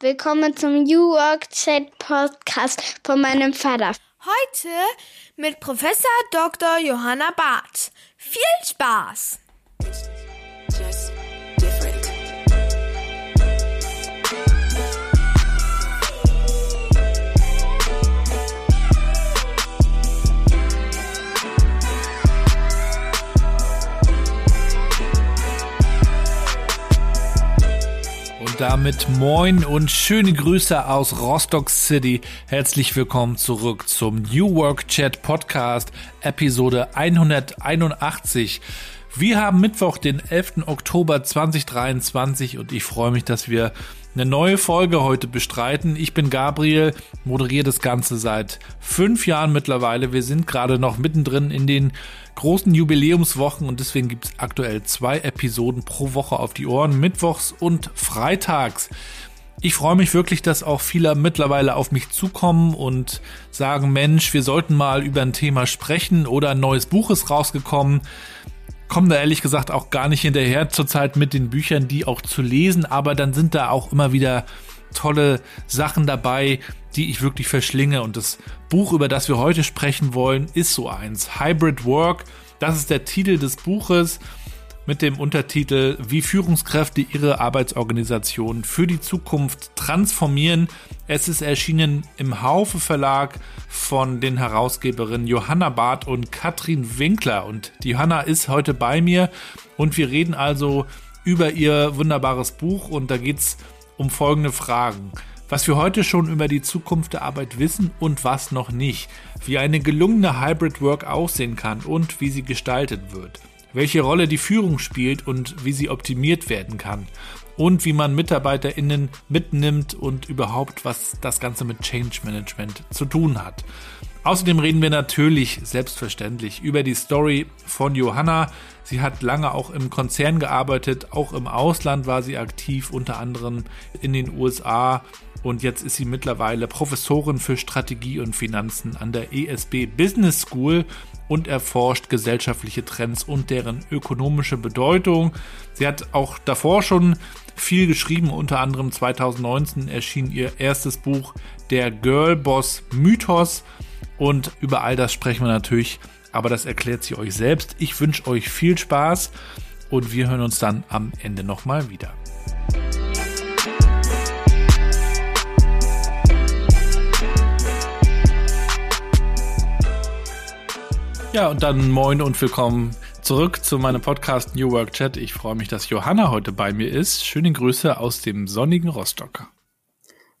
Willkommen zum New Work Chat Podcast von meinem Vater. Heute mit Professor Dr. Johanna Barth. Viel Spaß! Damit moin und schöne Grüße aus Rostock City. Herzlich willkommen zurück zum New Work Chat Podcast, Episode 181. Wir haben Mittwoch, den 11. Oktober 2023 und ich freue mich, dass wir eine neue Folge heute bestreiten. Ich bin Gabriel, moderiere das Ganze seit fünf Jahren mittlerweile. Wir sind gerade noch mittendrin in den großen Jubiläumswochen und deswegen gibt es aktuell zwei Episoden pro Woche auf die Ohren, mittwochs und freitags. Ich freue mich wirklich, dass auch viele mittlerweile auf mich zukommen und sagen, Mensch, wir sollten mal über ein Thema sprechen oder ein neues Buch ist rausgekommen. Kommen da ehrlich gesagt auch gar nicht hinterher zurzeit mit den Büchern, die auch zu lesen, aber dann sind da auch immer wieder tolle Sachen dabei, die ich wirklich verschlinge. Und das Buch, über das wir heute sprechen wollen, ist so eins. Hybrid Work. Das ist der Titel des Buches mit dem Untertitel Wie Führungskräfte ihre Arbeitsorganisation für die Zukunft transformieren. Es ist erschienen im Haufe Verlag von den Herausgeberinnen Johanna Barth und Katrin Winkler. Und die Johanna ist heute bei mir und wir reden also über ihr wunderbares Buch und da geht es um folgende Fragen. Was wir heute schon über die Zukunft der Arbeit wissen und was noch nicht. Wie eine gelungene Hybrid Work aussehen kann und wie sie gestaltet wird. Welche Rolle die Führung spielt und wie sie optimiert werden kann. Und wie man MitarbeiterInnen mitnimmt und überhaupt, was das Ganze mit Change Management zu tun hat. Außerdem reden wir natürlich selbstverständlich über die Story von Johanna. Sie hat lange auch im Konzern gearbeitet, auch im Ausland war sie aktiv, unter anderem in den USA. Und jetzt ist sie mittlerweile Professorin für Strategie und Finanzen an der ESB Business School und erforscht gesellschaftliche Trends und deren ökonomische Bedeutung. Sie hat auch davor schon viel geschrieben, unter anderem 2019 erschien ihr erstes Buch Der Girlboss Mythos. Und über all das sprechen wir natürlich, aber das erklärt sie euch selbst. Ich wünsche euch viel Spaß und wir hören uns dann am Ende nochmal wieder. Ja, und dann moin und willkommen zurück zu meinem Podcast New Work Chat. Ich freue mich, dass Johanna heute bei mir ist. Schöne Grüße aus dem sonnigen Rostock.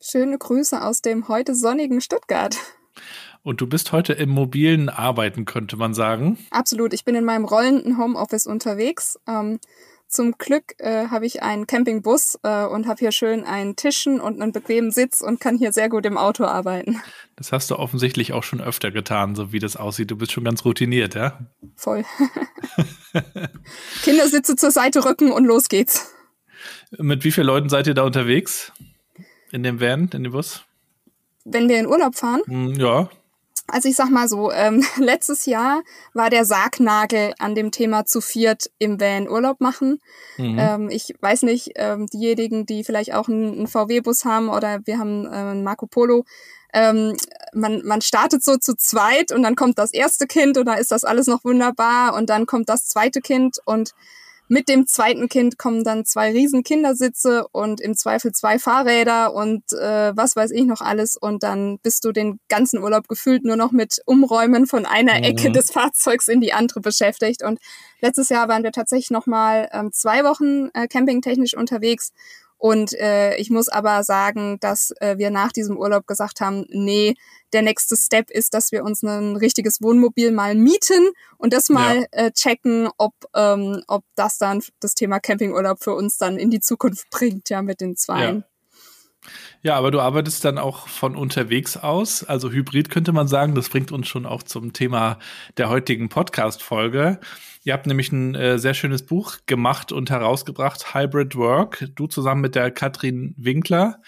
Schöne Grüße aus dem heute sonnigen Stuttgart. Und du bist heute im mobilen Arbeiten, könnte man sagen. Absolut. Ich bin in meinem rollenden Homeoffice unterwegs. Ähm, zum Glück äh, habe ich einen Campingbus äh, und habe hier schön einen Tischen und einen bequemen Sitz und kann hier sehr gut im Auto arbeiten. Das hast du offensichtlich auch schon öfter getan, so wie das aussieht. Du bist schon ganz routiniert, ja? Voll. Kindersitze zur Seite rücken und los geht's. Mit wie vielen Leuten seid ihr da unterwegs? In dem Van, in dem Bus? Wenn wir in Urlaub fahren? Hm, ja. Also ich sag mal so, ähm, letztes Jahr war der Sargnagel an dem Thema zu viert im Van Urlaub machen. Mhm. Ähm, ich weiß nicht, ähm, diejenigen, die vielleicht auch einen, einen VW-Bus haben oder wir haben äh, einen Marco Polo, ähm, man, man startet so zu zweit und dann kommt das erste Kind und da ist das alles noch wunderbar und dann kommt das zweite Kind und mit dem zweiten Kind kommen dann zwei riesen Kindersitze und im Zweifel zwei Fahrräder und äh, was weiß ich noch alles. Und dann bist du den ganzen Urlaub gefühlt nur noch mit Umräumen von einer mhm. Ecke des Fahrzeugs in die andere beschäftigt. Und letztes Jahr waren wir tatsächlich noch mal ähm, zwei Wochen äh, campingtechnisch unterwegs und äh, ich muss aber sagen, dass äh, wir nach diesem Urlaub gesagt haben, nee, der nächste Step ist, dass wir uns ein richtiges Wohnmobil mal mieten und das mal ja. äh, checken, ob, ähm, ob das dann das Thema Campingurlaub für uns dann in die Zukunft bringt, ja, mit den Zweien. Ja. Ja, aber du arbeitest dann auch von unterwegs aus, also Hybrid könnte man sagen. Das bringt uns schon auch zum Thema der heutigen Podcast-Folge. Ihr habt nämlich ein äh, sehr schönes Buch gemacht und herausgebracht, Hybrid Work. Du zusammen mit der Katrin Winkler.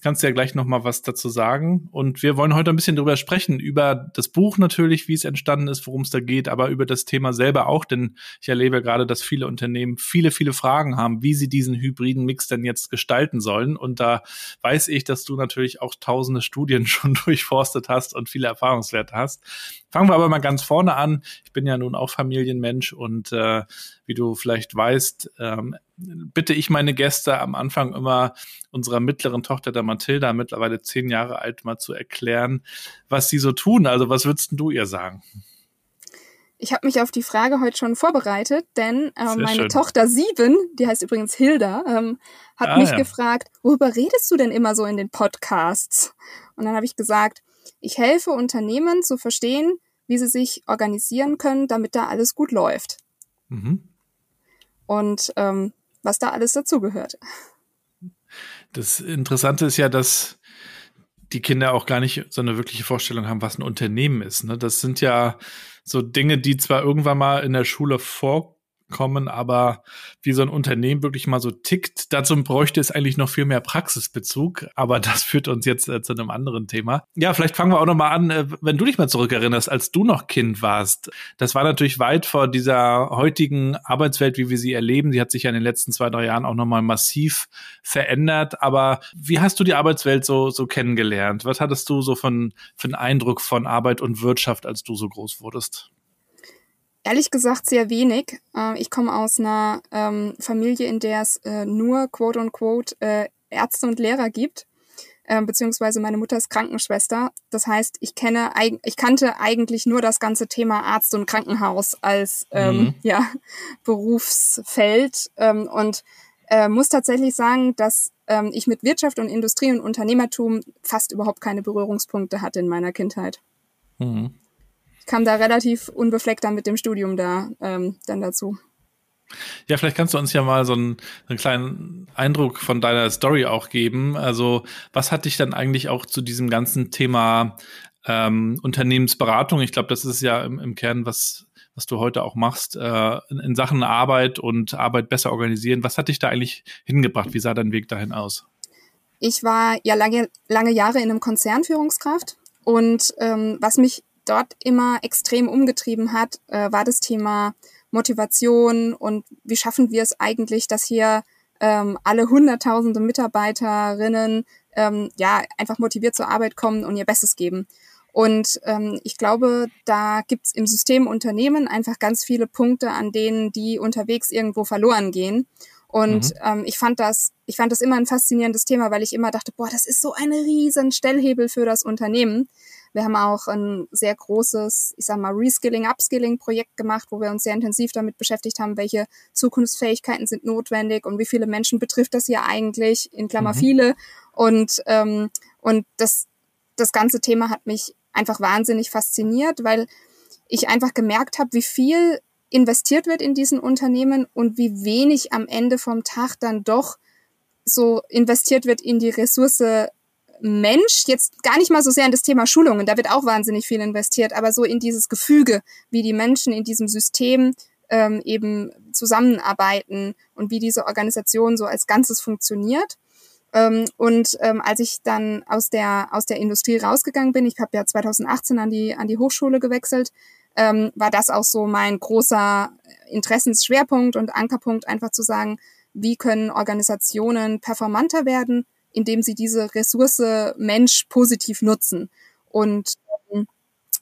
Kannst du ja gleich noch mal was dazu sagen. Und wir wollen heute ein bisschen drüber sprechen, über das Buch natürlich, wie es entstanden ist, worum es da geht, aber über das Thema selber auch, denn ich erlebe gerade, dass viele Unternehmen viele, viele Fragen haben, wie sie diesen hybriden Mix denn jetzt gestalten sollen. Und da weiß ich, dass du natürlich auch tausende Studien schon durchforstet hast und viele Erfahrungswerte hast. Fangen wir aber mal ganz vorne an. Ich bin ja nun auch Familienmensch und äh, wie du vielleicht weißt, ähm, bitte ich meine Gäste am Anfang immer unserer mittleren Tochter, der Mathilda, mittlerweile zehn Jahre alt, mal zu erklären, was sie so tun. Also was würdest du ihr sagen? Ich habe mich auf die Frage heute schon vorbereitet, denn äh, meine schön. Tochter sieben, die heißt übrigens Hilda, ähm, hat ah, mich ja. gefragt, worüber redest du denn immer so in den Podcasts? Und dann habe ich gesagt, ich helfe Unternehmen zu verstehen, wie sie sich organisieren können, damit da alles gut läuft. Mhm. Und ähm, was da alles dazugehört. Das Interessante ist ja, dass die Kinder auch gar nicht so eine wirkliche Vorstellung haben, was ein Unternehmen ist. Ne? Das sind ja so Dinge, die zwar irgendwann mal in der Schule vorkommen, kommen, aber wie so ein Unternehmen wirklich mal so tickt, dazu bräuchte es eigentlich noch viel mehr Praxisbezug, aber das führt uns jetzt äh, zu einem anderen Thema. Ja, vielleicht fangen wir auch noch mal an, äh, wenn du dich mal zurückerinnerst, als du noch Kind warst. Das war natürlich weit vor dieser heutigen Arbeitswelt, wie wir sie erleben. Sie hat sich ja in den letzten zwei, drei Jahren auch noch mal massiv verändert, aber wie hast du die Arbeitswelt so, so kennengelernt? Was hattest du so von, für einen Eindruck von Arbeit und Wirtschaft, als du so groß wurdest? Ehrlich gesagt sehr wenig. Äh, ich komme aus einer ähm, Familie, in der es äh, nur quote unquote äh, Ärzte und Lehrer gibt. Ähm, beziehungsweise meine Mutter ist Krankenschwester. Das heißt, ich kenne, ich kannte eigentlich nur das ganze Thema Arzt und Krankenhaus als ähm, mhm. ja, Berufsfeld ähm, und äh, muss tatsächlich sagen, dass ähm, ich mit Wirtschaft und Industrie und Unternehmertum fast überhaupt keine Berührungspunkte hatte in meiner Kindheit. Mhm kam da relativ unbefleckt dann mit dem Studium da ähm, dann dazu. Ja, vielleicht kannst du uns ja mal so einen, einen kleinen Eindruck von deiner Story auch geben. Also, was hat dich dann eigentlich auch zu diesem ganzen Thema ähm, Unternehmensberatung? Ich glaube, das ist ja im, im Kern was, was du heute auch machst, äh, in, in Sachen Arbeit und Arbeit besser organisieren. Was hat dich da eigentlich hingebracht? Wie sah dein Weg dahin aus? Ich war ja lange, lange Jahre in einem Konzern Führungskraft und ähm, was mich dort immer extrem umgetrieben hat, äh, war das Thema Motivation und wie schaffen wir es eigentlich, dass hier ähm, alle hunderttausende Mitarbeiterinnen ähm, ja einfach motiviert zur Arbeit kommen und ihr Bestes geben. Und ähm, ich glaube, da gibt's im System Unternehmen einfach ganz viele Punkte, an denen die unterwegs irgendwo verloren gehen. Und mhm. ähm, ich fand das, ich fand das immer ein faszinierendes Thema, weil ich immer dachte, boah, das ist so ein riesen Stellhebel für das Unternehmen. Wir haben auch ein sehr großes, ich sag mal, Reskilling, Upskilling-Projekt gemacht, wo wir uns sehr intensiv damit beschäftigt haben, welche Zukunftsfähigkeiten sind notwendig und wie viele Menschen betrifft das hier eigentlich, in Klammer mhm. viele. Und, ähm, und das, das ganze Thema hat mich einfach wahnsinnig fasziniert, weil ich einfach gemerkt habe, wie viel investiert wird in diesen Unternehmen und wie wenig am Ende vom Tag dann doch so investiert wird in die Ressource Mensch, jetzt gar nicht mal so sehr in das Thema Schulungen, da wird auch wahnsinnig viel investiert, aber so in dieses Gefüge, wie die Menschen in diesem System ähm, eben zusammenarbeiten und wie diese Organisation so als Ganzes funktioniert. Ähm, und ähm, als ich dann aus der aus der Industrie rausgegangen bin, ich habe ja 2018 an die an die Hochschule gewechselt, ähm, war das auch so mein großer Interessensschwerpunkt und Ankerpunkt, einfach zu sagen, wie können Organisationen performanter werden, indem sie diese Ressource Mensch positiv nutzen. Und ähm,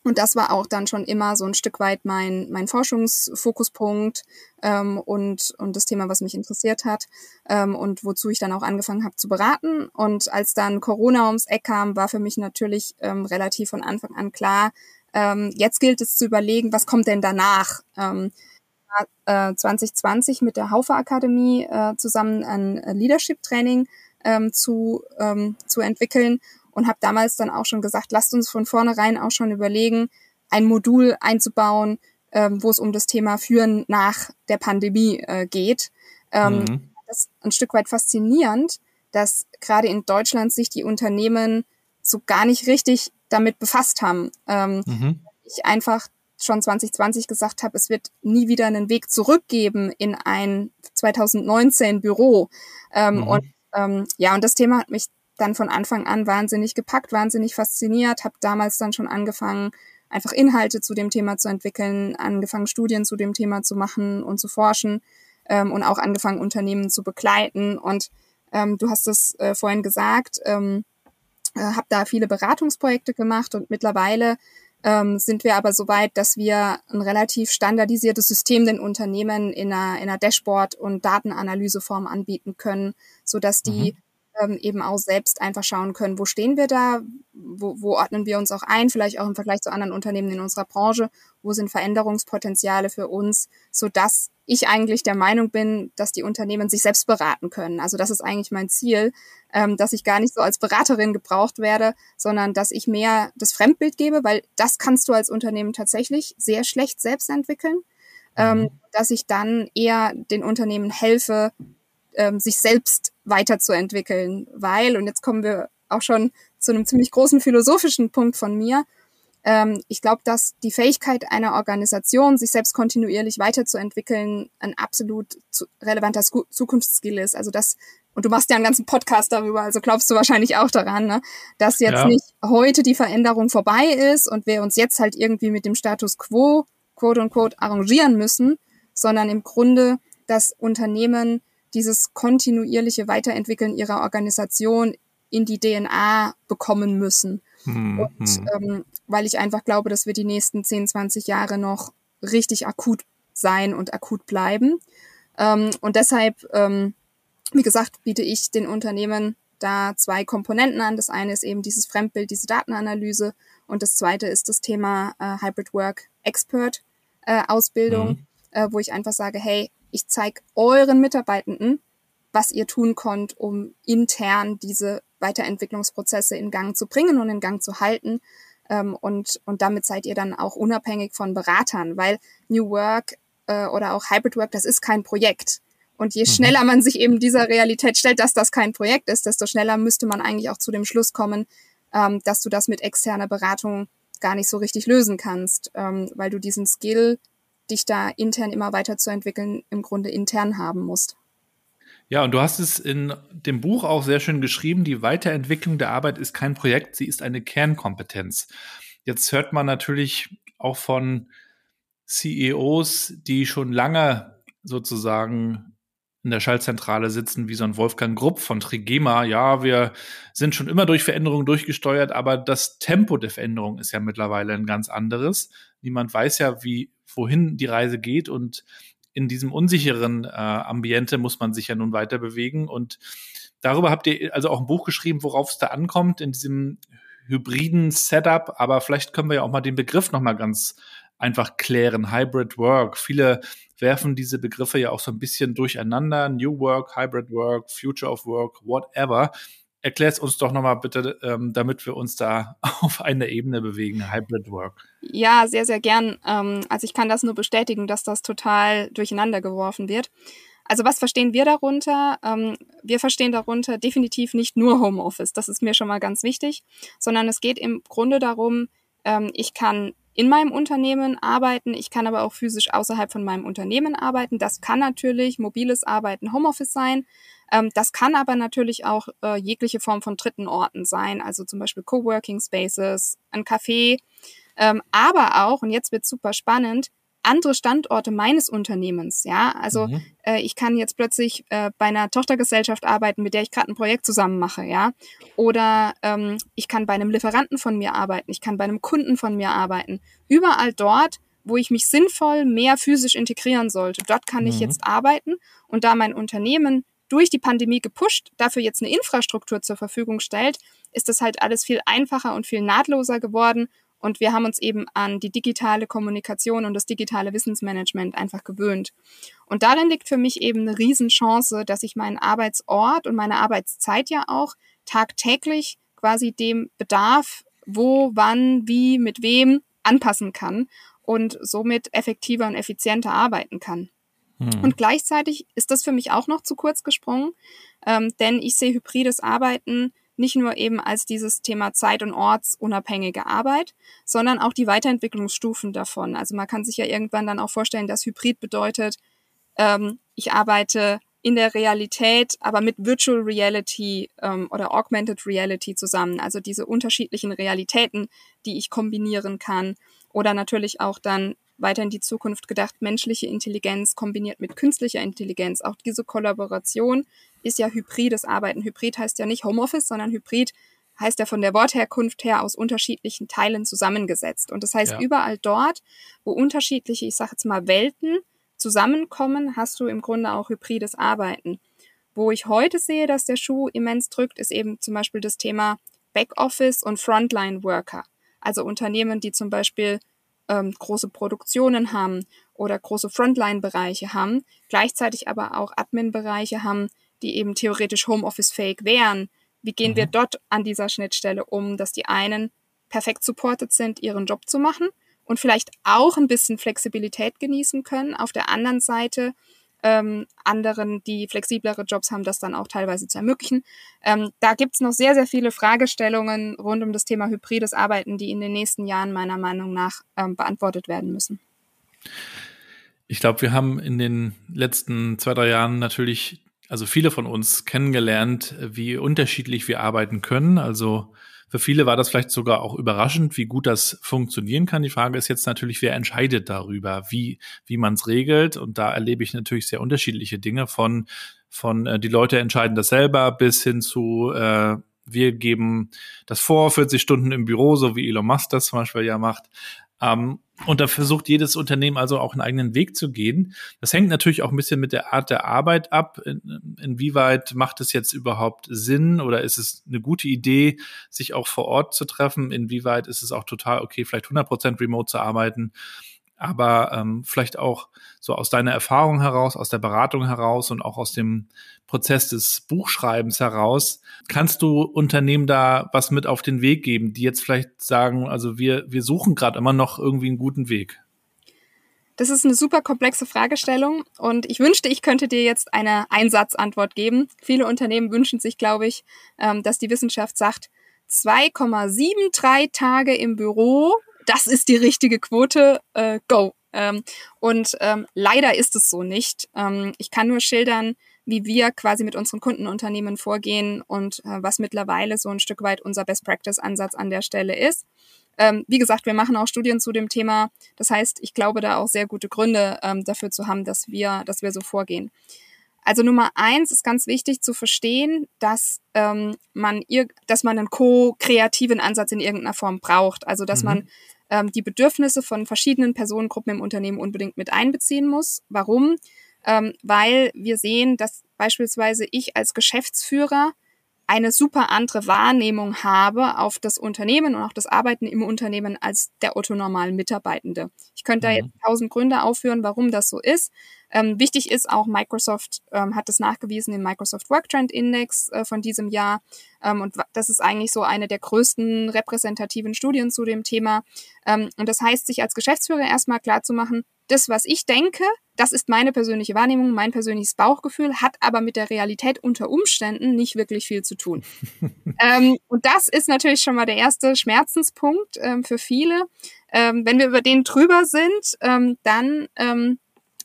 und das war auch dann schon immer so ein Stück weit mein, mein Forschungsfokuspunkt ähm, und, und das Thema, was mich interessiert hat ähm, und wozu ich dann auch angefangen habe zu beraten. Und als dann Corona ums Eck kam, war für mich natürlich ähm, relativ von Anfang an klar, ähm, jetzt gilt es zu überlegen, was kommt denn danach? Ähm, äh, 2020 mit der Haufe Akademie äh, zusammen ein Leadership Training ähm, zu, ähm, zu entwickeln und habe damals dann auch schon gesagt, lasst uns von vornherein auch schon überlegen, ein Modul einzubauen, ähm, wo es um das Thema Führen nach der Pandemie äh, geht. Ähm, mhm. Das ist ein Stück weit faszinierend, dass gerade in Deutschland sich die Unternehmen so gar nicht richtig damit befasst haben. Ähm, mhm. Ich einfach schon 2020 gesagt habe, es wird nie wieder einen Weg zurückgeben in ein 2019 Büro. Ähm, mhm. Und ähm, ja, und das Thema hat mich dann von Anfang an wahnsinnig gepackt, wahnsinnig fasziniert, habe damals dann schon angefangen, einfach Inhalte zu dem Thema zu entwickeln, angefangen Studien zu dem Thema zu machen und zu forschen ähm, und auch angefangen Unternehmen zu begleiten. Und ähm, du hast es äh, vorhin gesagt, ähm, äh, habe da viele Beratungsprojekte gemacht und mittlerweile ähm, sind wir aber so weit, dass wir ein relativ standardisiertes System den Unternehmen in einer, in einer Dashboard- und Datenanalyseform anbieten können, so die mhm ähm, eben auch selbst einfach schauen können, wo stehen wir da, wo, wo ordnen wir uns auch ein, vielleicht auch im Vergleich zu anderen Unternehmen in unserer Branche, wo sind Veränderungspotenziale für uns, so dass ich eigentlich der Meinung bin, dass die Unternehmen sich selbst beraten können. Also das ist eigentlich mein Ziel, ähm, dass ich gar nicht so als Beraterin gebraucht werde, sondern dass ich mehr das Fremdbild gebe, weil das kannst du als Unternehmen tatsächlich sehr schlecht selbst entwickeln. Ähm, mhm. dass ich dann eher den Unternehmen helfe, ähm, sich selbst weiterzuentwickeln, weil, und jetzt kommen wir auch schon zu einem ziemlich großen philosophischen Punkt von mir, ähm, ich glaube, dass die Fähigkeit einer Organisation, sich selbst kontinuierlich weiterzuentwickeln, ein absolut relevanter Zukunftsskill ist. Also das, und du machst ja einen ganzen Podcast darüber, also glaubst du wahrscheinlich auch daran, ne? dass jetzt ja. nicht heute die Veränderung vorbei ist und wir uns jetzt halt irgendwie mit dem Status quo, quote unquote, arrangieren müssen, sondern im Grunde, dass Unternehmen dieses kontinuierliche Weiterentwickeln ihrer Organisation in die DNA bekommen müssen. Mhm. Und hm. ähm, weil ich einfach glaube, dass wir die nächsten 10, 20 Jahre noch richtig akut sein und akut bleiben. Ähm, und deshalb, ähm, wie gesagt, biete ich den Unternehmen da zwei Komponenten an. Das eine ist eben dieses Fremdbild, diese Datenanalyse und das zweite ist das Thema äh, Hybrid Work Expert äh, Ausbildung, mhm. äh, wo ich einfach sage, hey, ich zeige euren Mitarbeitenden, was ihr tun könnt, um intern diese Weiterentwicklungsprozesse in Gang zu bringen und in Gang zu halten. Ähm, und, und damit seid ihr dann auch unabhängig von Beratern, weil New Work äh, oder auch Hybrid Work, das ist kein Projekt. Und je mhm. schneller man sich eben dieser Realität stellt, dass das kein Projekt ist, desto schneller müsste man eigentlich auch zu dem Schluss kommen, ähm, dass du das mit externer Beratung gar nicht so richtig lösen kannst, ähm, weil du diesen Skill dich da intern immer weiterzuentwickeln, im Grunde intern haben musst. Ja, und du hast es in dem Buch auch sehr schön geschrieben, die Weiterentwicklung der Arbeit ist kein Projekt, sie ist eine Kernkompetenz. Jetzt hört man natürlich auch von CEOs, die schon lange sozusagen in der Schaltzentrale sitzen, wie so ein Wolfgang Grupp von Trigema. Ja, wir sind schon immer durch Veränderungen durchgesteuert, aber das Tempo der Veränderung ist ja mittlerweile ein ganz anderes. Niemand weiß ja, wie wohin die Reise geht und in diesem unsicheren äh, Ambiente muss man sich ja nun weiter bewegen und darüber habt ihr also auch ein Buch geschrieben, worauf es da ankommt in diesem hybriden Setup, aber vielleicht können wir ja auch mal den Begriff noch mal ganz einfach klären. Hybrid Work. Viele werfen diese Begriffe ja auch so ein bisschen durcheinander. New Work, Hybrid Work, Future of Work, whatever. Erklär es uns doch nochmal bitte, ähm, damit wir uns da auf eine Ebene bewegen, Hybrid Work. Ja, sehr, sehr gern. Ähm, also ich kann das nur bestätigen, dass das total durcheinander geworfen wird. Also was verstehen wir darunter? Ähm, wir verstehen darunter definitiv nicht nur Homeoffice, das ist mir schon mal ganz wichtig, sondern es geht im Grunde darum, ähm, ich kann in meinem Unternehmen arbeiten. Ich kann aber auch physisch außerhalb von meinem Unternehmen arbeiten. Das kann natürlich mobiles Arbeiten, Homeoffice sein. Ähm, das kann aber natürlich auch äh, jegliche Form von dritten Orten sein, also zum Beispiel Coworking Spaces, ein Café, ähm, aber auch, und jetzt wird super spannend, andere Standorte meines Unternehmens. Ja, also mhm. äh, ich kann jetzt plötzlich äh, bei einer Tochtergesellschaft arbeiten, mit der ich gerade ein Projekt zusammen mache. Ja, oder ähm, ich kann bei einem Lieferanten von mir arbeiten. Ich kann bei einem Kunden von mir arbeiten. Überall dort, wo ich mich sinnvoll mehr physisch integrieren sollte. Dort kann mhm. ich jetzt arbeiten und da mein Unternehmen durch die Pandemie gepusht, dafür jetzt eine Infrastruktur zur Verfügung stellt, ist das halt alles viel einfacher und viel nahtloser geworden und wir haben uns eben an die digitale Kommunikation und das digitale Wissensmanagement einfach gewöhnt. Und darin liegt für mich eben eine Riesenchance, dass ich meinen Arbeitsort und meine Arbeitszeit ja auch tagtäglich quasi dem Bedarf, wo, wann, wie, mit wem anpassen kann und somit effektiver und effizienter arbeiten kann. Hm. Und gleichzeitig ist das für mich auch noch zu kurz gesprungen, ähm, denn ich sehe hybrides Arbeiten nicht nur eben als dieses Thema zeit- und ortsunabhängige Arbeit, sondern auch die Weiterentwicklungsstufen davon. Also man kann sich ja irgendwann dann auch vorstellen, dass Hybrid bedeutet, ähm, ich arbeite in der Realität, aber mit Virtual Reality ähm, oder Augmented Reality zusammen. Also diese unterschiedlichen Realitäten, die ich kombinieren kann. Oder natürlich auch dann weiter in die Zukunft gedacht, menschliche Intelligenz kombiniert mit künstlicher Intelligenz. Auch diese Kollaboration ist ja hybrides Arbeiten. Hybrid heißt ja nicht Homeoffice, sondern Hybrid heißt ja von der Wortherkunft her aus unterschiedlichen Teilen zusammengesetzt. Und das heißt, ja. überall dort, wo unterschiedliche, ich sage jetzt mal, Welten zusammenkommen, hast du im Grunde auch hybrides Arbeiten. Wo ich heute sehe, dass der Schuh immens drückt, ist eben zum Beispiel das Thema Backoffice und Frontline Worker. Also Unternehmen, die zum Beispiel ähm, große Produktionen haben oder große Frontline-Bereiche haben, gleichzeitig aber auch Admin-Bereiche haben, die eben theoretisch Homeoffice-fähig wären. Wie gehen mhm. wir dort an dieser Schnittstelle um, dass die einen perfekt supported sind, ihren Job zu machen und vielleicht auch ein bisschen Flexibilität genießen können. Auf der anderen Seite ähm, anderen, die flexiblere Jobs haben, das dann auch teilweise zu ermöglichen. Ähm, da gibt's noch sehr, sehr viele Fragestellungen rund um das Thema hybrides Arbeiten, die in den nächsten Jahren meiner Meinung nach ähm, beantwortet werden müssen. Ich glaube, wir haben in den letzten zwei, drei Jahren natürlich, also viele von uns kennengelernt, wie unterschiedlich wir arbeiten können. Also für viele war das vielleicht sogar auch überraschend, wie gut das funktionieren kann. Die Frage ist jetzt natürlich, wer entscheidet darüber, wie, wie man es regelt. Und da erlebe ich natürlich sehr unterschiedliche Dinge von, von äh, die Leute entscheiden das selber bis hin zu äh, wir geben das vor, 40 Stunden im Büro, so wie Elon Musk das zum Beispiel ja macht. Ähm, und da versucht jedes Unternehmen also auch einen eigenen Weg zu gehen. Das hängt natürlich auch ein bisschen mit der Art der Arbeit ab. In, inwieweit macht es jetzt überhaupt Sinn oder ist es eine gute Idee, sich auch vor Ort zu treffen? Inwieweit ist es auch total okay, vielleicht 100 Prozent remote zu arbeiten? Aber ähm, vielleicht auch so aus deiner Erfahrung heraus, aus der Beratung heraus und auch aus dem Prozess des Buchschreibens heraus, kannst du Unternehmen da was mit auf den Weg geben, die jetzt vielleicht sagen, also wir, wir suchen gerade immer noch irgendwie einen guten Weg? Das ist eine super komplexe Fragestellung und ich wünschte, ich könnte dir jetzt eine Einsatzantwort geben. Viele Unternehmen wünschen sich, glaube ich, ähm, dass die Wissenschaft sagt, 2,73 Tage im Büro das ist die richtige Quote, äh, go. Ähm, und ähm, leider ist es so nicht. Ähm, ich kann nur schildern, wie wir quasi mit unseren Kundenunternehmen vorgehen und äh, was mittlerweile so ein Stück weit unser Best Practice Ansatz an der Stelle ist. Ähm, wie gesagt, wir machen auch Studien zu dem Thema. Das heißt, ich glaube da auch sehr gute Gründe ähm, dafür zu haben, dass wir, dass wir so vorgehen. Also Nummer eins ist ganz wichtig zu verstehen, dass ähm, man ihr, dass man einen co-kreativen Ansatz in irgendeiner Form braucht. Also dass mhm. man ähm, die Bedürfnisse von verschiedenen Personengruppen im Unternehmen unbedingt mit einbeziehen muss. Warum? Ähm, weil wir sehen, dass beispielsweise ich als Geschäftsführer eine super andere Wahrnehmung habe auf das Unternehmen und auch das Arbeiten im Unternehmen als der Otto normalen Mitarbeitende. Ich könnte mhm. da jetzt tausend Gründe aufführen, warum das so ist. Ähm, wichtig ist auch, Microsoft ähm, hat das nachgewiesen im Microsoft Work Trend Index äh, von diesem Jahr. Ähm, und das ist eigentlich so eine der größten repräsentativen Studien zu dem Thema. Ähm, und das heißt, sich als Geschäftsführer erstmal klar zu machen, das, was ich denke, das ist meine persönliche Wahrnehmung, mein persönliches Bauchgefühl, hat aber mit der Realität unter Umständen nicht wirklich viel zu tun. ähm, und das ist natürlich schon mal der erste Schmerzenspunkt ähm, für viele. Ähm, wenn wir über den drüber sind, ähm, dann ähm,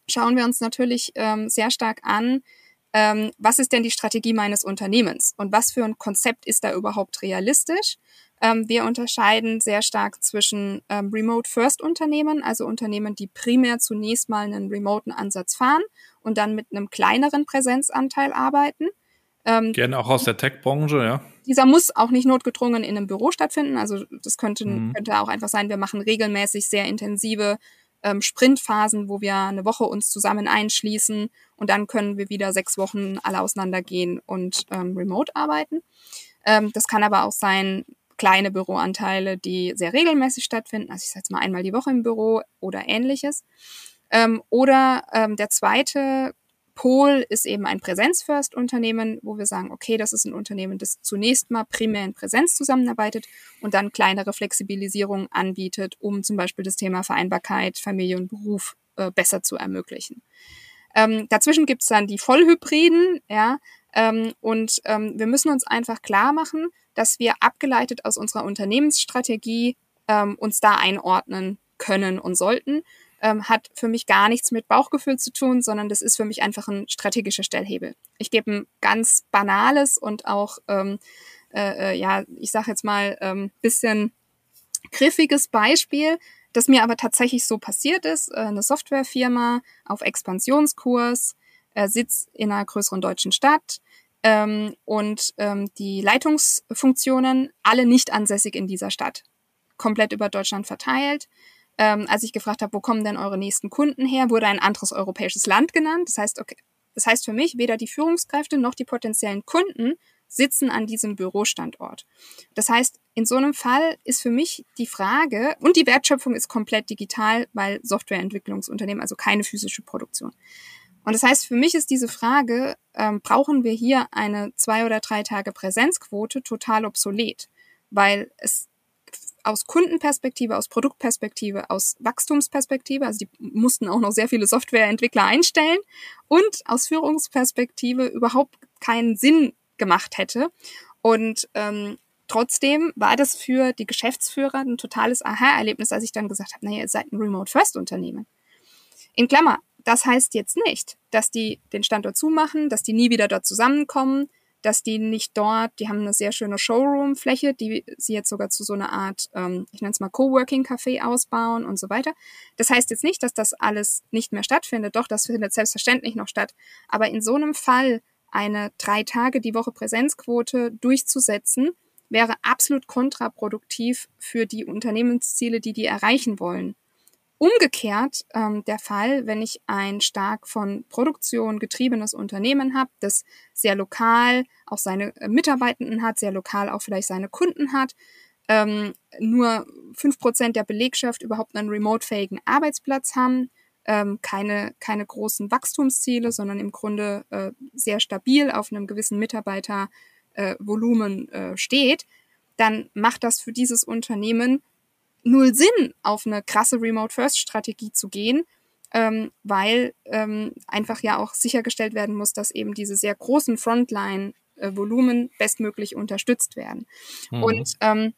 schauen wir uns natürlich ähm, sehr stark an, was ist denn die Strategie meines Unternehmens und was für ein Konzept ist da überhaupt realistisch ähm, wir unterscheiden sehr stark zwischen ähm, Remote-First-Unternehmen, also Unternehmen, die primär zunächst mal einen remoten Ansatz fahren und dann mit einem kleineren Präsenzanteil arbeiten. Ähm, Gerne auch aus der Tech-Branche, ja. Dieser muss auch nicht notgedrungen in einem Büro stattfinden. Also das könnte, mhm. könnte auch einfach sein, wir machen regelmäßig sehr intensive ähm, Sprintphasen, wo wir eine Woche uns zusammen einschließen und dann können wir wieder sechs Wochen alle auseinandergehen und ähm, remote arbeiten. Ähm, das kann aber auch sein, kleine Büroanteile, die sehr regelmäßig stattfinden. Also ich sage jetzt mal einmal die Woche im Büro oder ähnliches. Ähm, oder ähm, der zweite Pol ist eben ein Präsenz-First-Unternehmen, wo wir sagen, okay, das ist ein Unternehmen, das zunächst mal primär in Präsenz zusammenarbeitet und dann kleinere Flexibilisierung anbietet, um zum Beispiel das Thema Vereinbarkeit, Familie und Beruf äh, besser zu ermöglichen. Ähm, dazwischen gibt's dann die Vollhybriden, ja, ähm, und ähm, wir müssen uns einfach klar machen, dass wir abgeleitet aus unserer Unternehmensstrategie ähm, uns da einordnen können und sollten. ähm, hat für mich gar nichts mit Bauchgefühl zu tun, sondern das ist für mich einfach ein strategischer Stellhebel. Ich gebe ein ganz banales und auch, ähm, äh, äh, ja, ich sage jetzt mal, ähm, bisschen griffiges Beispiel, das mir aber tatsächlich so passiert ist. Äh, eine Softwarefirma auf Expansionskurs, äh, Sitz in einer größeren deutschen Stadt, ähm, und ähm, die Leitungsfunktionen alle nicht ansässig in dieser Stadt, komplett über Deutschland verteilt. Ähm, als ich gefragt habe, wo kommen denn eure nächsten Kunden her, wurde ein anderes europäisches Land genannt. Das heißt, okay, das heißt für mich, weder die Führungskräfte noch die potenziellen Kunden sitzen an diesem Bürostandort. Das heißt, in so einem Fall ist für mich die Frage, und die Wertschöpfung ist komplett digital, weil Softwareentwicklungsunternehmen, also keine physische Produktion. Und das heißt, für mich ist diese Frage, ähm, brauchen wir hier eine zwei oder drei Tage Präsenzquote total obsolet, weil es aus Kundenperspektive, aus Produktperspektive, aus Wachstumsperspektive, also die mussten auch noch sehr viele Softwareentwickler einstellen und aus Führungsperspektive überhaupt keinen Sinn gemacht hätte. Und ähm, trotzdem war das für die Geschäftsführer ein totales Aha-Erlebnis, als ich dann gesagt habe, naja, ihr seid ein Remote-First-Unternehmen. In Klammer, das heißt jetzt nicht, dass die den Standort zumachen, dass die nie wieder dort zusammenkommen, dass die nicht dort, die haben eine sehr schöne Showroom-Fläche, die sie jetzt sogar zu so einer Art, ähm, ich nenne es mal Coworking-Café ausbauen und so weiter. Das heißt jetzt nicht, dass das alles nicht mehr stattfindet. Doch, das findet selbstverständlich noch statt. Aber in so einem Fall eine drei Tage die Woche Präsenzquote durchzusetzen, wäre absolut kontraproduktiv für die Unternehmensziele, die die erreichen wollen. Umgekehrt ähm, der Fall, wenn ich ein stark von Produktion getriebenes Unternehmen habe, das sehr lokal auch seine äh, Mitarbeitenden hat, sehr lokal auch vielleicht seine Kunden hat, ähm, nur fünf Prozent der Belegschaft überhaupt einen remote-fähigen Arbeitsplatz haben, ähm, keine, keine großen Wachstumsziele, sondern im Grunde äh, sehr stabil auf einem gewissen Mitarbeitervolumen äh, äh, steht, dann macht das für dieses Unternehmen null Sinn, auf eine krasse Remote-First-Strategie zu gehen, ähm, weil ähm, einfach ja auch sichergestellt werden muss, dass eben diese sehr großen Frontline-Volumen bestmöglich unterstützt werden. Mhm. Und ähm,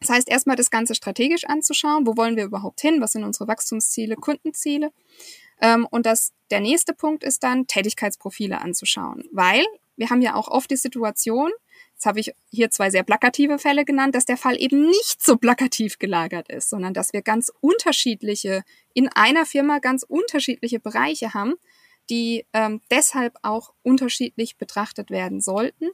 das heißt, erstmal das Ganze strategisch anzuschauen, wo wollen wir überhaupt hin, was sind unsere Wachstumsziele, Kundenziele. Ähm, und das, der nächste Punkt ist dann, Tätigkeitsprofile anzuschauen, weil wir haben ja auch oft die Situation, Jetzt habe ich hier zwei sehr plakative Fälle genannt, dass der Fall eben nicht so plakativ gelagert ist, sondern dass wir ganz unterschiedliche, in einer Firma ganz unterschiedliche Bereiche haben, die ähm, deshalb auch unterschiedlich betrachtet werden sollten.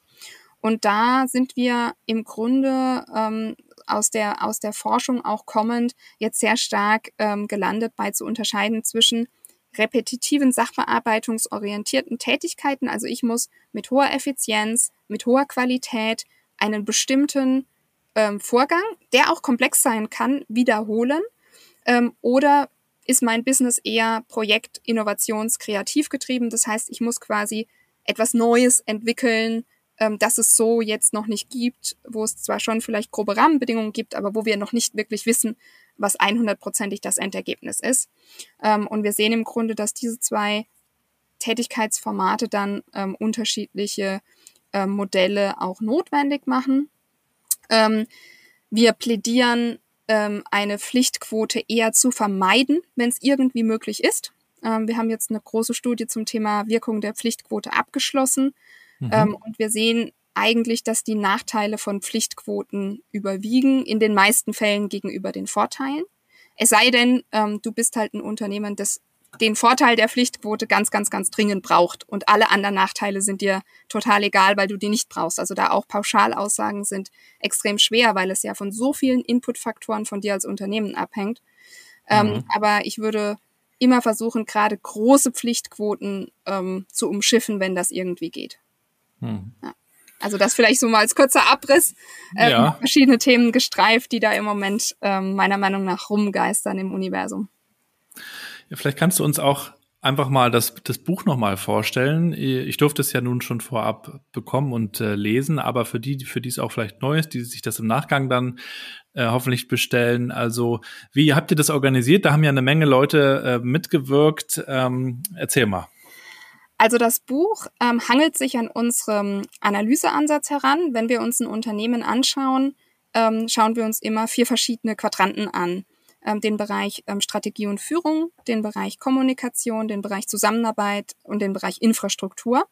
Und da sind wir im Grunde ähm, aus, der, aus der Forschung auch kommend jetzt sehr stark ähm, gelandet bei zu unterscheiden zwischen repetitiven, sachbearbeitungsorientierten Tätigkeiten. Also ich muss mit hoher Effizienz, mit hoher Qualität einen bestimmten ähm, Vorgang, der auch komplex sein kann, wiederholen. Ähm, oder ist mein Business eher Projekt, Innovations, kreativ getrieben? Das heißt, ich muss quasi etwas Neues entwickeln, ähm, das es so jetzt noch nicht gibt, wo es zwar schon vielleicht grobe Rahmenbedingungen gibt, aber wo wir noch nicht wirklich wissen, was 100%ig das Endergebnis ist. Ähm, und wir sehen im Grunde, dass diese zwei Tätigkeitsformate dann ähm, unterschiedliche ähm, Modelle auch notwendig machen. Ähm, wir plädieren, ähm, eine Pflichtquote eher zu vermeiden, wenn es irgendwie möglich ist. Ähm, wir haben jetzt eine große Studie zum Thema Wirkung der Pflichtquote abgeschlossen. Mhm. und wir sehen eigentlich, dass die Nachteile von Pflichtquoten überwiegen, in den meisten Fällen gegenüber den Vorteilen. Es sei denn, ähm, du bist halt ein Unternehmen, das den Vorteil der Pflichtquote ganz, ganz, ganz dringend braucht und alle anderen Nachteile sind dir total egal, weil du die nicht brauchst. Also da auch Pauschalaussagen sind extrem schwer, weil es ja von so vielen Inputfaktoren von dir als Unternehmen abhängt. Ähm, mhm. Ähm, aber ich würde immer versuchen, gerade große Pflichtquoten ähm, zu umschiffen, wenn das irgendwie geht. Mhm. Ja. Also das vielleicht so mal als kurzer Abriss. Ähm, ja. Verschiedene Themen gestreift, die da im Moment ähm, meiner Meinung nach rumgeistern im Universum. Ja, vielleicht kannst du uns auch einfach mal das, das Buch nochmal vorstellen. Ich durfte es ja nun schon vorab bekommen und äh, lesen, aber für die, für die es auch vielleicht neu ist, die sich das im Nachgang dann äh, hoffentlich bestellen. Also, wie habt ihr das organisiert? Da haben ja eine Menge Leute äh, mitgewirkt. Ähm, erzähl mal. Also das Buch ähm, hangelt sich an unserem Analyseansatz heran. Wenn wir uns ein Unternehmen anschauen, ähm, schauen wir uns immer vier verschiedene Quadranten an. ähm, den Bereich ähm, Strategie und Führung, den Bereich Kommunikation, den Bereich Zusammenarbeit und den Bereich Infrastruktur.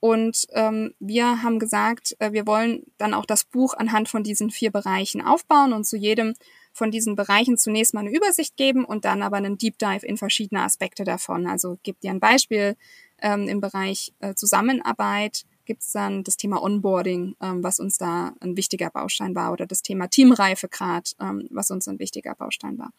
Und ähm, wir haben gesagt, äh, wir wollen dann auch das Buch anhand von diesen vier Bereichen aufbauen und zu jedem von diesen Bereichen zunächst mal eine Übersicht geben und dann aber einen Deep Dive in verschiedene Aspekte davon. Also gibt dir ein Beispiel ähm, im Bereich äh, Zusammenarbeit, gibt es dann das Thema Onboarding, ähm, was uns da ein wichtiger Baustein war, oder das Thema Teamreifegrad, ähm, was uns ein wichtiger Baustein war.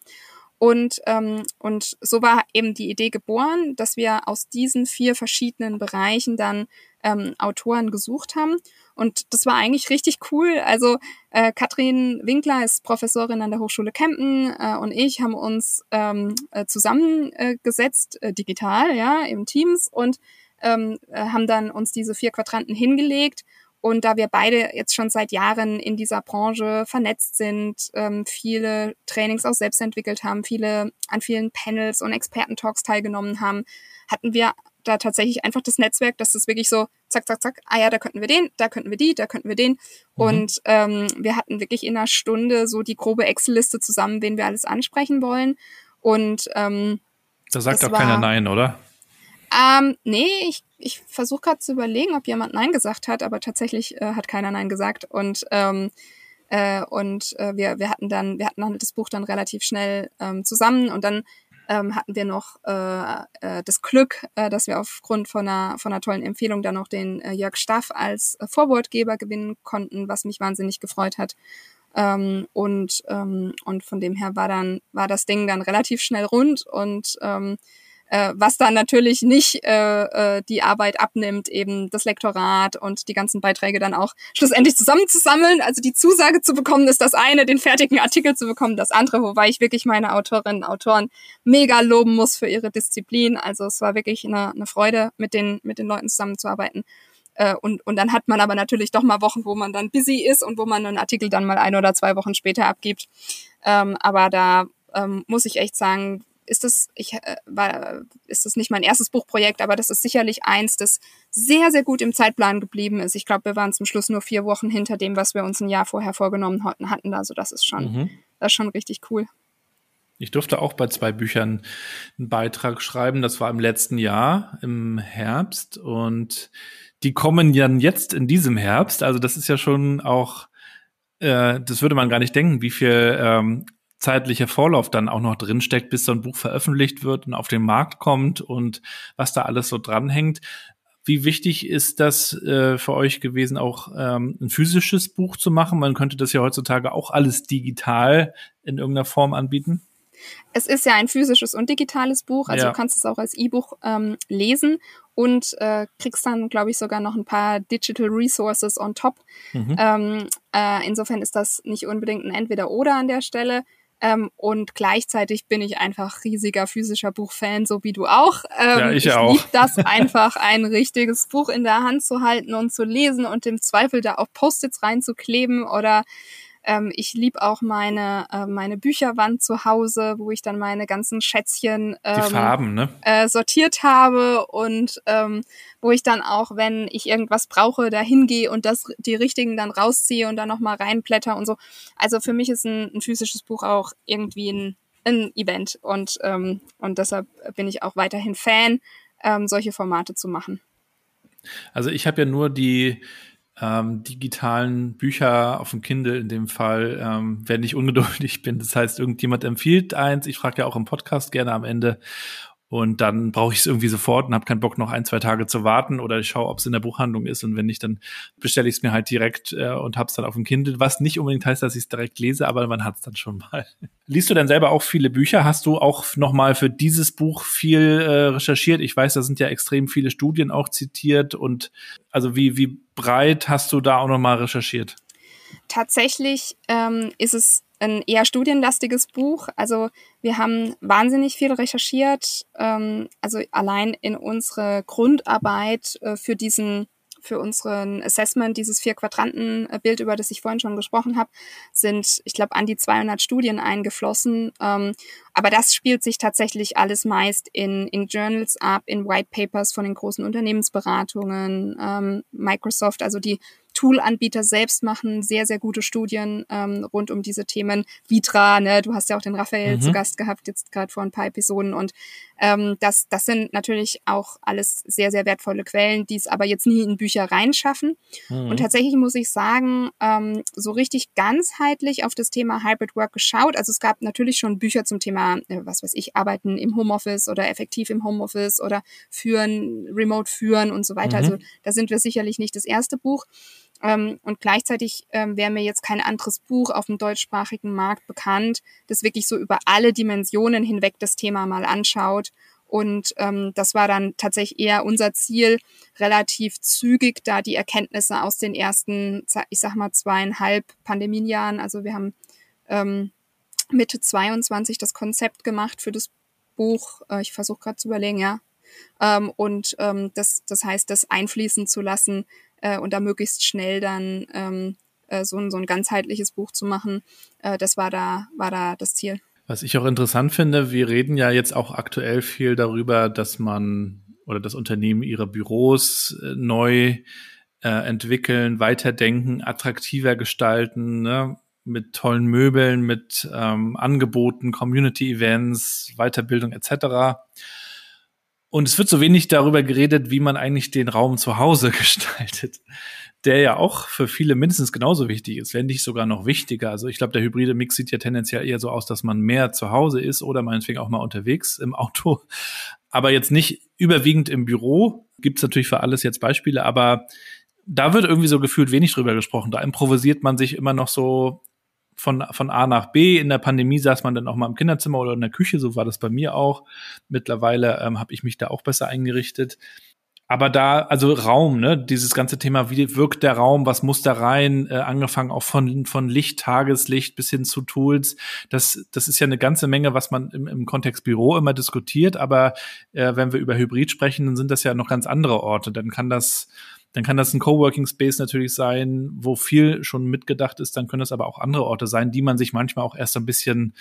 Und, ähm, und so war eben die Idee geboren, dass wir aus diesen vier verschiedenen Bereichen dann ähm, Autoren gesucht haben. Und das war eigentlich richtig cool. Also äh, Katrin Winkler ist Professorin an der Hochschule Kempten äh, und ich haben uns ähm, äh, zusammengesetzt, äh, digital, ja, im Teams und ähm, äh, haben dann uns diese vier Quadranten hingelegt und da wir beide jetzt schon seit Jahren in dieser Branche vernetzt sind, ähm, viele Trainings auch selbst entwickelt haben, viele an vielen Panels und Expertentalks teilgenommen haben, hatten wir da tatsächlich einfach das Netzwerk, dass das wirklich so zack, zack, zack, ah ja, da könnten wir den, da könnten wir die, da könnten wir den. Mhm. Und ähm, wir hatten wirklich in einer Stunde so die grobe Excel-Liste zusammen, wen wir alles ansprechen wollen. Und ähm, da sagt doch keiner Nein, oder? Ähm, nee, ich, ich versuche gerade zu überlegen, ob jemand Nein gesagt hat, aber tatsächlich äh, hat keiner Nein gesagt. Und ähm, äh, und äh, wir, wir hatten dann, wir hatten dann das Buch dann relativ schnell ähm, zusammen und dann ähm, hatten wir noch äh, äh, das Glück, äh, dass wir aufgrund von einer, von einer tollen Empfehlung dann noch den äh, Jörg Staff als äh, Vorwortgeber gewinnen konnten, was mich wahnsinnig gefreut hat. Ähm, und, ähm, und von dem her war dann, war das Ding dann relativ schnell rund und ähm, äh, was dann natürlich nicht äh, äh, die Arbeit abnimmt, eben das Lektorat und die ganzen Beiträge dann auch schlussendlich zusammenzusammeln. Also die Zusage zu bekommen, ist das eine, den fertigen Artikel zu bekommen, das andere, wobei ich wirklich meine Autorinnen und Autoren mega loben muss für ihre Disziplin. Also es war wirklich eine, eine Freude, mit den, mit den Leuten zusammenzuarbeiten. Äh, und, und dann hat man aber natürlich doch mal Wochen, wo man dann busy ist und wo man einen Artikel dann mal ein oder zwei Wochen später abgibt. Ähm, aber da ähm, muss ich echt sagen, ist das, ich, äh, war, ist das nicht mein erstes Buchprojekt, aber das ist sicherlich eins, das sehr, sehr gut im Zeitplan geblieben ist. Ich glaube, wir waren zum Schluss nur vier Wochen hinter dem, was wir uns ein Jahr vorher vorgenommen hatten. Also das ist schon, mhm. das ist schon richtig cool. Ich durfte auch bei zwei Büchern einen Beitrag schreiben. Das war im letzten Jahr, im Herbst. Und die kommen dann jetzt in diesem Herbst. Also das ist ja schon auch, äh, das würde man gar nicht denken, wie viel ähm, zeitlicher Vorlauf dann auch noch drinsteckt, bis so ein Buch veröffentlicht wird und auf den Markt kommt und was da alles so dranhängt. Wie wichtig ist das äh, für euch gewesen, auch ähm, ein physisches Buch zu machen? Man könnte das ja heutzutage auch alles digital in irgendeiner Form anbieten. Es ist ja ein physisches und digitales Buch, also ja. du kannst es auch als E-Buch ähm, lesen und äh, kriegst dann, glaube ich, sogar noch ein paar Digital Resources on top. Mhm. Ähm, äh, insofern ist das nicht unbedingt ein Entweder-Oder an der Stelle. Ähm, und gleichzeitig bin ich einfach riesiger physischer Buchfan, so wie du auch. Ähm, ja, ich, ich auch. liebe das einfach, ein richtiges Buch in der Hand zu halten und zu lesen und im Zweifel da auch Post-its reinzukleben oder ähm, ich liebe auch meine, äh, meine Bücherwand zu Hause, wo ich dann meine ganzen Schätzchen ähm, Farben, ne? äh, sortiert habe und ähm, wo ich dann auch, wenn ich irgendwas brauche, da hingehe und das die richtigen dann rausziehe und dann nochmal reinblätter und so. Also für mich ist ein, ein physisches Buch auch irgendwie ein, ein Event und, ähm, und deshalb bin ich auch weiterhin Fan, ähm, solche Formate zu machen. Also ich habe ja nur die ähm, digitalen Bücher auf dem Kindle in dem Fall, ähm, wenn ich ungeduldig bin. Das heißt, irgendjemand empfiehlt eins. Ich frage ja auch im Podcast gerne am Ende. Und dann brauche ich es irgendwie sofort und habe keinen Bock, noch ein, zwei Tage zu warten oder ich schaue, ob es in der Buchhandlung ist. Und wenn nicht, dann bestelle ich es mir halt direkt äh, und habe es dann auf dem Kindle, was nicht unbedingt heißt, dass ich es direkt lese, aber man hat es dann schon mal. Liest du denn selber auch viele Bücher? Hast du auch nochmal für dieses Buch viel äh, recherchiert? Ich weiß, da sind ja extrem viele Studien auch zitiert. Und also wie, wie breit hast du da auch nochmal recherchiert? Tatsächlich ähm, ist es ein eher studienlastiges Buch. Also wir haben wahnsinnig viel recherchiert. Ähm, also allein in unsere Grundarbeit äh, für diesen für unseren Assessment, dieses Vier-Quadranten-Bild, über das ich vorhin schon gesprochen habe, sind, ich glaube, an die 200 Studien eingeflossen. Ähm, aber das spielt sich tatsächlich alles meist in, in Journals ab, in White Papers von den großen Unternehmensberatungen, ähm, Microsoft, also die Toolanbieter selbst machen sehr, sehr gute Studien ähm, rund um diese Themen. Vitra, ne, du hast ja auch den Raphael mhm. zu Gast gehabt, jetzt gerade vor ein paar Episoden. Und ähm, das, das sind natürlich auch alles sehr, sehr wertvolle Quellen, die es aber jetzt nie in Bücher reinschaffen. Mhm. Und tatsächlich muss ich sagen, ähm, so richtig ganzheitlich auf das Thema Hybrid Work geschaut. Also es gab natürlich schon Bücher zum Thema, äh, was weiß ich, Arbeiten im Homeoffice oder effektiv im Homeoffice oder führen, Remote führen und so weiter. Mhm. Also da sind wir sicherlich nicht das erste Buch. Ähm, und gleichzeitig ähm, wäre mir jetzt kein anderes Buch auf dem deutschsprachigen Markt bekannt, das wirklich so über alle Dimensionen hinweg das Thema mal anschaut. Und ähm, das war dann tatsächlich eher unser Ziel, relativ zügig da die Erkenntnisse aus den ersten, ich sag mal, zweieinhalb Pandemienjahren. Also wir haben ähm, Mitte 22 das Konzept gemacht für das Buch. Äh, ich versuche gerade zu überlegen, ja. Ähm, und ähm, das, das heißt, das einfließen zu lassen, äh, und da möglichst schnell dann ähm, äh, so, ein, so ein ganzheitliches Buch zu machen. Äh, das war da, war da das Ziel. Was ich auch interessant finde, wir reden ja jetzt auch aktuell viel darüber, dass man oder das Unternehmen ihre Büros äh, neu äh, entwickeln, weiterdenken, attraktiver gestalten, ne? mit tollen Möbeln, mit ähm, Angeboten, Community-Events, Weiterbildung etc. Und es wird so wenig darüber geredet, wie man eigentlich den Raum zu Hause gestaltet, der ja auch für viele mindestens genauso wichtig ist, wenn nicht sogar noch wichtiger. Also ich glaube, der hybride Mix sieht ja tendenziell eher so aus, dass man mehr zu Hause ist oder meinetwegen auch mal unterwegs im Auto, aber jetzt nicht überwiegend im Büro. Gibt es natürlich für alles jetzt Beispiele, aber da wird irgendwie so gefühlt wenig drüber gesprochen. Da improvisiert man sich immer noch so von, von A nach B. In der Pandemie saß man dann auch mal im Kinderzimmer oder in der Küche, so war das bei mir auch. Mittlerweile ähm, habe ich mich da auch besser eingerichtet. Aber da, also Raum, ne, dieses ganze Thema, wie wirkt der Raum, was muss da rein, äh, angefangen auch von, von Licht, Tageslicht bis hin zu Tools. Das, das ist ja eine ganze Menge, was man im, im Kontext Büro immer diskutiert. Aber äh, wenn wir über Hybrid sprechen, dann sind das ja noch ganz andere Orte. Dann kann das, dann kann das ein Coworking Space natürlich sein, wo viel schon mitgedacht ist. Dann können das aber auch andere Orte sein, die man sich manchmal auch erst ein bisschen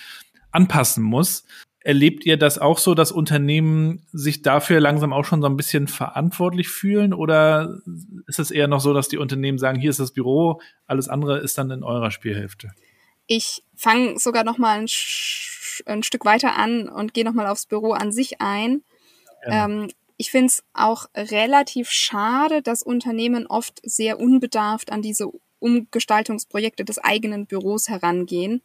anpassen muss. Erlebt ihr das auch so, dass Unternehmen sich dafür langsam auch schon so ein bisschen verantwortlich fühlen? Oder ist es eher noch so, dass die Unternehmen sagen, hier ist das Büro, alles andere ist dann in eurer Spielhälfte? Ich fange sogar noch mal ein, ein, Stück weiter an und gehe noch mal aufs Büro an sich ein. Ähm, ich finde es auch relativ schade, dass Unternehmen oft sehr unbedarft an diese Umgestaltungsprojekte des eigenen Büros herangehen,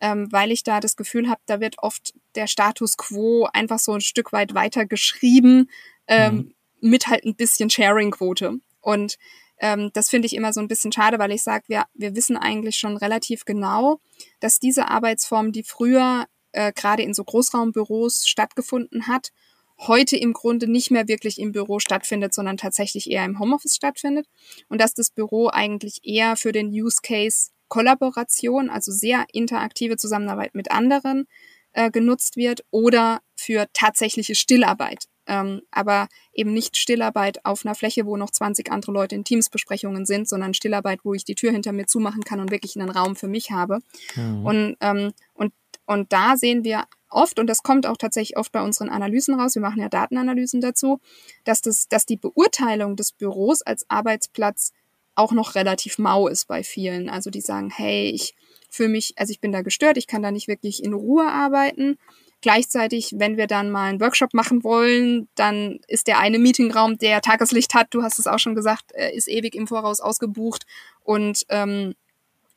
ähm, weil ich da das Gefühl habe, da wird oft der Status quo einfach so ein Stück weit weiter geschrieben, ähm, mhm. mit halt ein bisschen Sharing-Quote. Und ähm, das finde ich immer so ein bisschen schade, weil ich sage, wir, wir wissen eigentlich schon relativ genau, dass diese Arbeitsform, die früher äh, gerade in so Großraumbüros stattgefunden hat, heute im Grunde nicht mehr wirklich im Büro stattfindet, sondern tatsächlich eher im Homeoffice stattfindet und dass das Büro eigentlich eher für den Use Case Kollaboration, also sehr interaktive Zusammenarbeit mit anderen äh, genutzt wird oder für tatsächliche Stillarbeit. Ähm, aber eben nicht Stillarbeit auf einer Fläche, wo noch 20 andere Leute in Teamsbesprechungen sind, sondern Stillarbeit, wo ich die Tür hinter mir zumachen kann und wirklich einen Raum für mich habe. Mhm. Und, ähm, und, und da sehen wir oft, und das kommt auch tatsächlich oft bei unseren Analysen raus, wir machen ja Datenanalysen dazu, dass, das, dass die Beurteilung des Büros als Arbeitsplatz auch noch relativ mau ist bei vielen. Also die sagen, hey, ich fühle mich, also ich bin da gestört, ich kann da nicht wirklich in Ruhe arbeiten. Gleichzeitig, wenn wir dann mal einen Workshop machen wollen, dann ist der eine Meetingraum, der Tageslicht hat, du hast es auch schon gesagt, ist ewig im Voraus ausgebucht und ähm,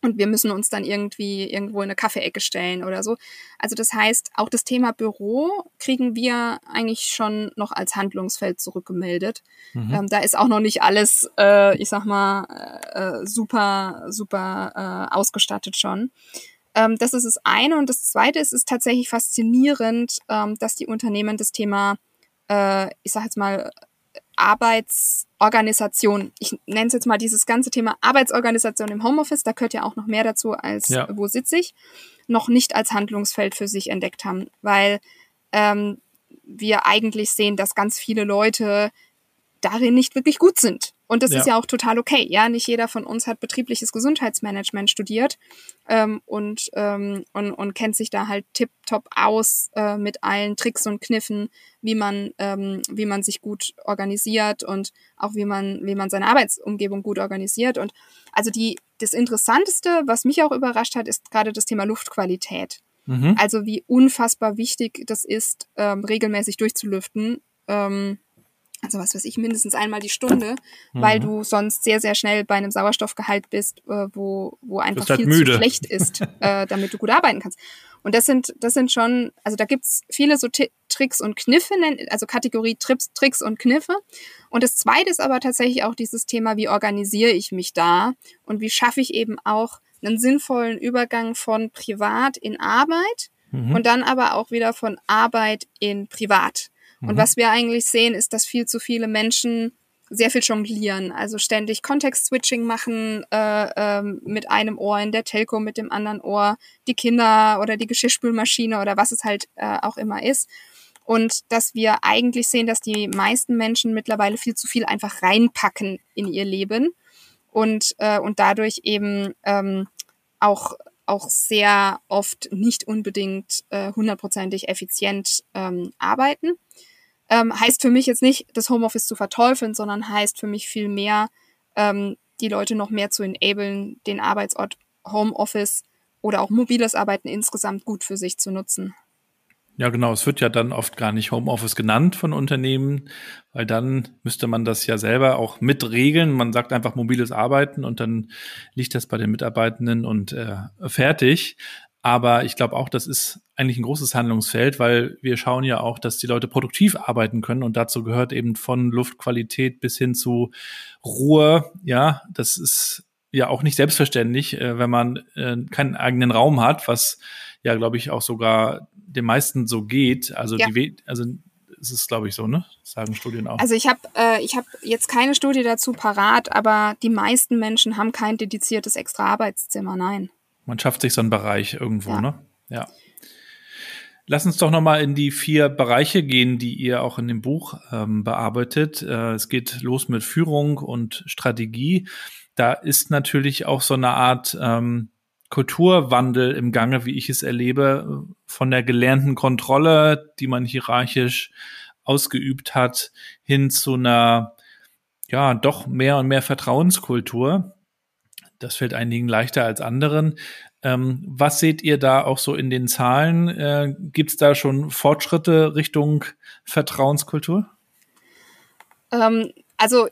und wir müssen uns dann irgendwie irgendwo in eine Kaffeeecke stellen oder so. Also das heißt, auch das Thema Büro kriegen wir eigentlich schon noch als Handlungsfeld zurückgemeldet. Mhm. Ähm, da ist auch noch nicht alles, äh, ich sag mal, äh, super, super äh, ausgestattet schon. Ähm, das ist das eine. Und das zweite ist, ist tatsächlich faszinierend, ähm, dass die Unternehmen das Thema, äh, ich sag jetzt mal, Arbeitsorganisation, ich nenne es jetzt mal dieses ganze Thema Arbeitsorganisation im Homeoffice, da gehört ja auch noch mehr dazu als ja. wo sitze ich, noch nicht als Handlungsfeld für sich entdeckt haben, weil ähm, wir eigentlich sehen, dass ganz viele Leute darin nicht wirklich gut sind. Und das ja. ist ja auch total okay. Ja, nicht jeder von uns hat betriebliches Gesundheitsmanagement studiert ähm, und, ähm, und, und kennt sich da halt tipptopp aus äh, mit allen Tricks und Kniffen, wie man, ähm, wie man sich gut organisiert und auch wie man, wie man seine Arbeitsumgebung gut organisiert. Und also die, das Interessanteste, was mich auch überrascht hat, ist gerade das Thema Luftqualität. Mhm. Also wie unfassbar wichtig das ist, ähm, regelmäßig durchzulüften. Ähm, also was weiß ich, mindestens einmal die Stunde, mhm. weil du sonst sehr, sehr schnell bei einem Sauerstoffgehalt bist, äh, wo, wo einfach halt viel müde. zu schlecht ist, äh, damit du gut arbeiten kannst. Und das sind, das sind schon, also da gibt's viele so T Tricks und Kniffe, also Kategorie Trips, Tricks und Kniffe. Und das zweite ist aber tatsächlich auch dieses Thema, wie organisiere ich mich da und wie schaffe ich eben auch einen sinnvollen Übergang von Privat in Arbeit mhm. und dann aber auch wieder von Arbeit in Privat. Und mhm. was wir eigentlich sehen, ist, dass viel zu viele Menschen sehr viel jonglieren, also ständig Context-Switching machen, äh, ähm, mit einem Ohr in der Telco, mit dem anderen Ohr die Kinder oder die Geschirrspülmaschine oder was es halt äh, auch immer ist. Und dass wir eigentlich sehen, dass die meisten Menschen mittlerweile viel zu viel einfach reinpacken in ihr Leben und, äh, und dadurch eben ähm, auch auch sehr oft nicht unbedingt äh, hundertprozentig effizient ähm, arbeiten. Ähm, heißt für mich jetzt nicht, das Homeoffice zu verteufeln, sondern heißt für mich viel mehr, ähm, die Leute noch mehr zu enablen, den Arbeitsort Homeoffice oder auch mobiles Arbeiten insgesamt gut für sich zu nutzen. Ja, genau. Es wird ja dann oft gar nicht Homeoffice genannt von Unternehmen, weil dann müsste man das ja selber auch mitregeln. Man sagt einfach mobiles Arbeiten und dann liegt das bei den Mitarbeitenden und äh, fertig. Aber ich glaube auch, das ist eigentlich ein großes Handlungsfeld, weil wir schauen ja auch, dass die Leute produktiv arbeiten können und dazu gehört eben von Luftqualität bis hin zu Ruhe. Ja, das ist ja auch nicht selbstverständlich, äh, wenn man äh, keinen eigenen Raum hat, was ja, glaube ich, auch sogar den meisten so geht. Also ja. die, also es ist, glaube ich, so, ne? sagen Studien auch. Also ich habe äh, ich habe jetzt keine Studie dazu parat, aber die meisten Menschen haben kein dediziertes extra Arbeitszimmer, nein. Man schafft sich so einen Bereich irgendwo, ja. ne? Ja. Lass uns doch nochmal in die vier Bereiche gehen, die ihr auch in dem Buch ähm, bearbeitet. Äh, es geht los mit Führung und Strategie. Da ist natürlich auch so eine Art ähm, Kulturwandel im Gange, wie ich es erlebe, von der gelernten Kontrolle, die man hierarchisch ausgeübt hat, hin zu einer ja doch mehr und mehr Vertrauenskultur. Das fällt einigen leichter als anderen. Ähm, was seht ihr da auch so in den Zahlen? Äh, Gibt es da schon Fortschritte Richtung Vertrauenskultur? Ähm, also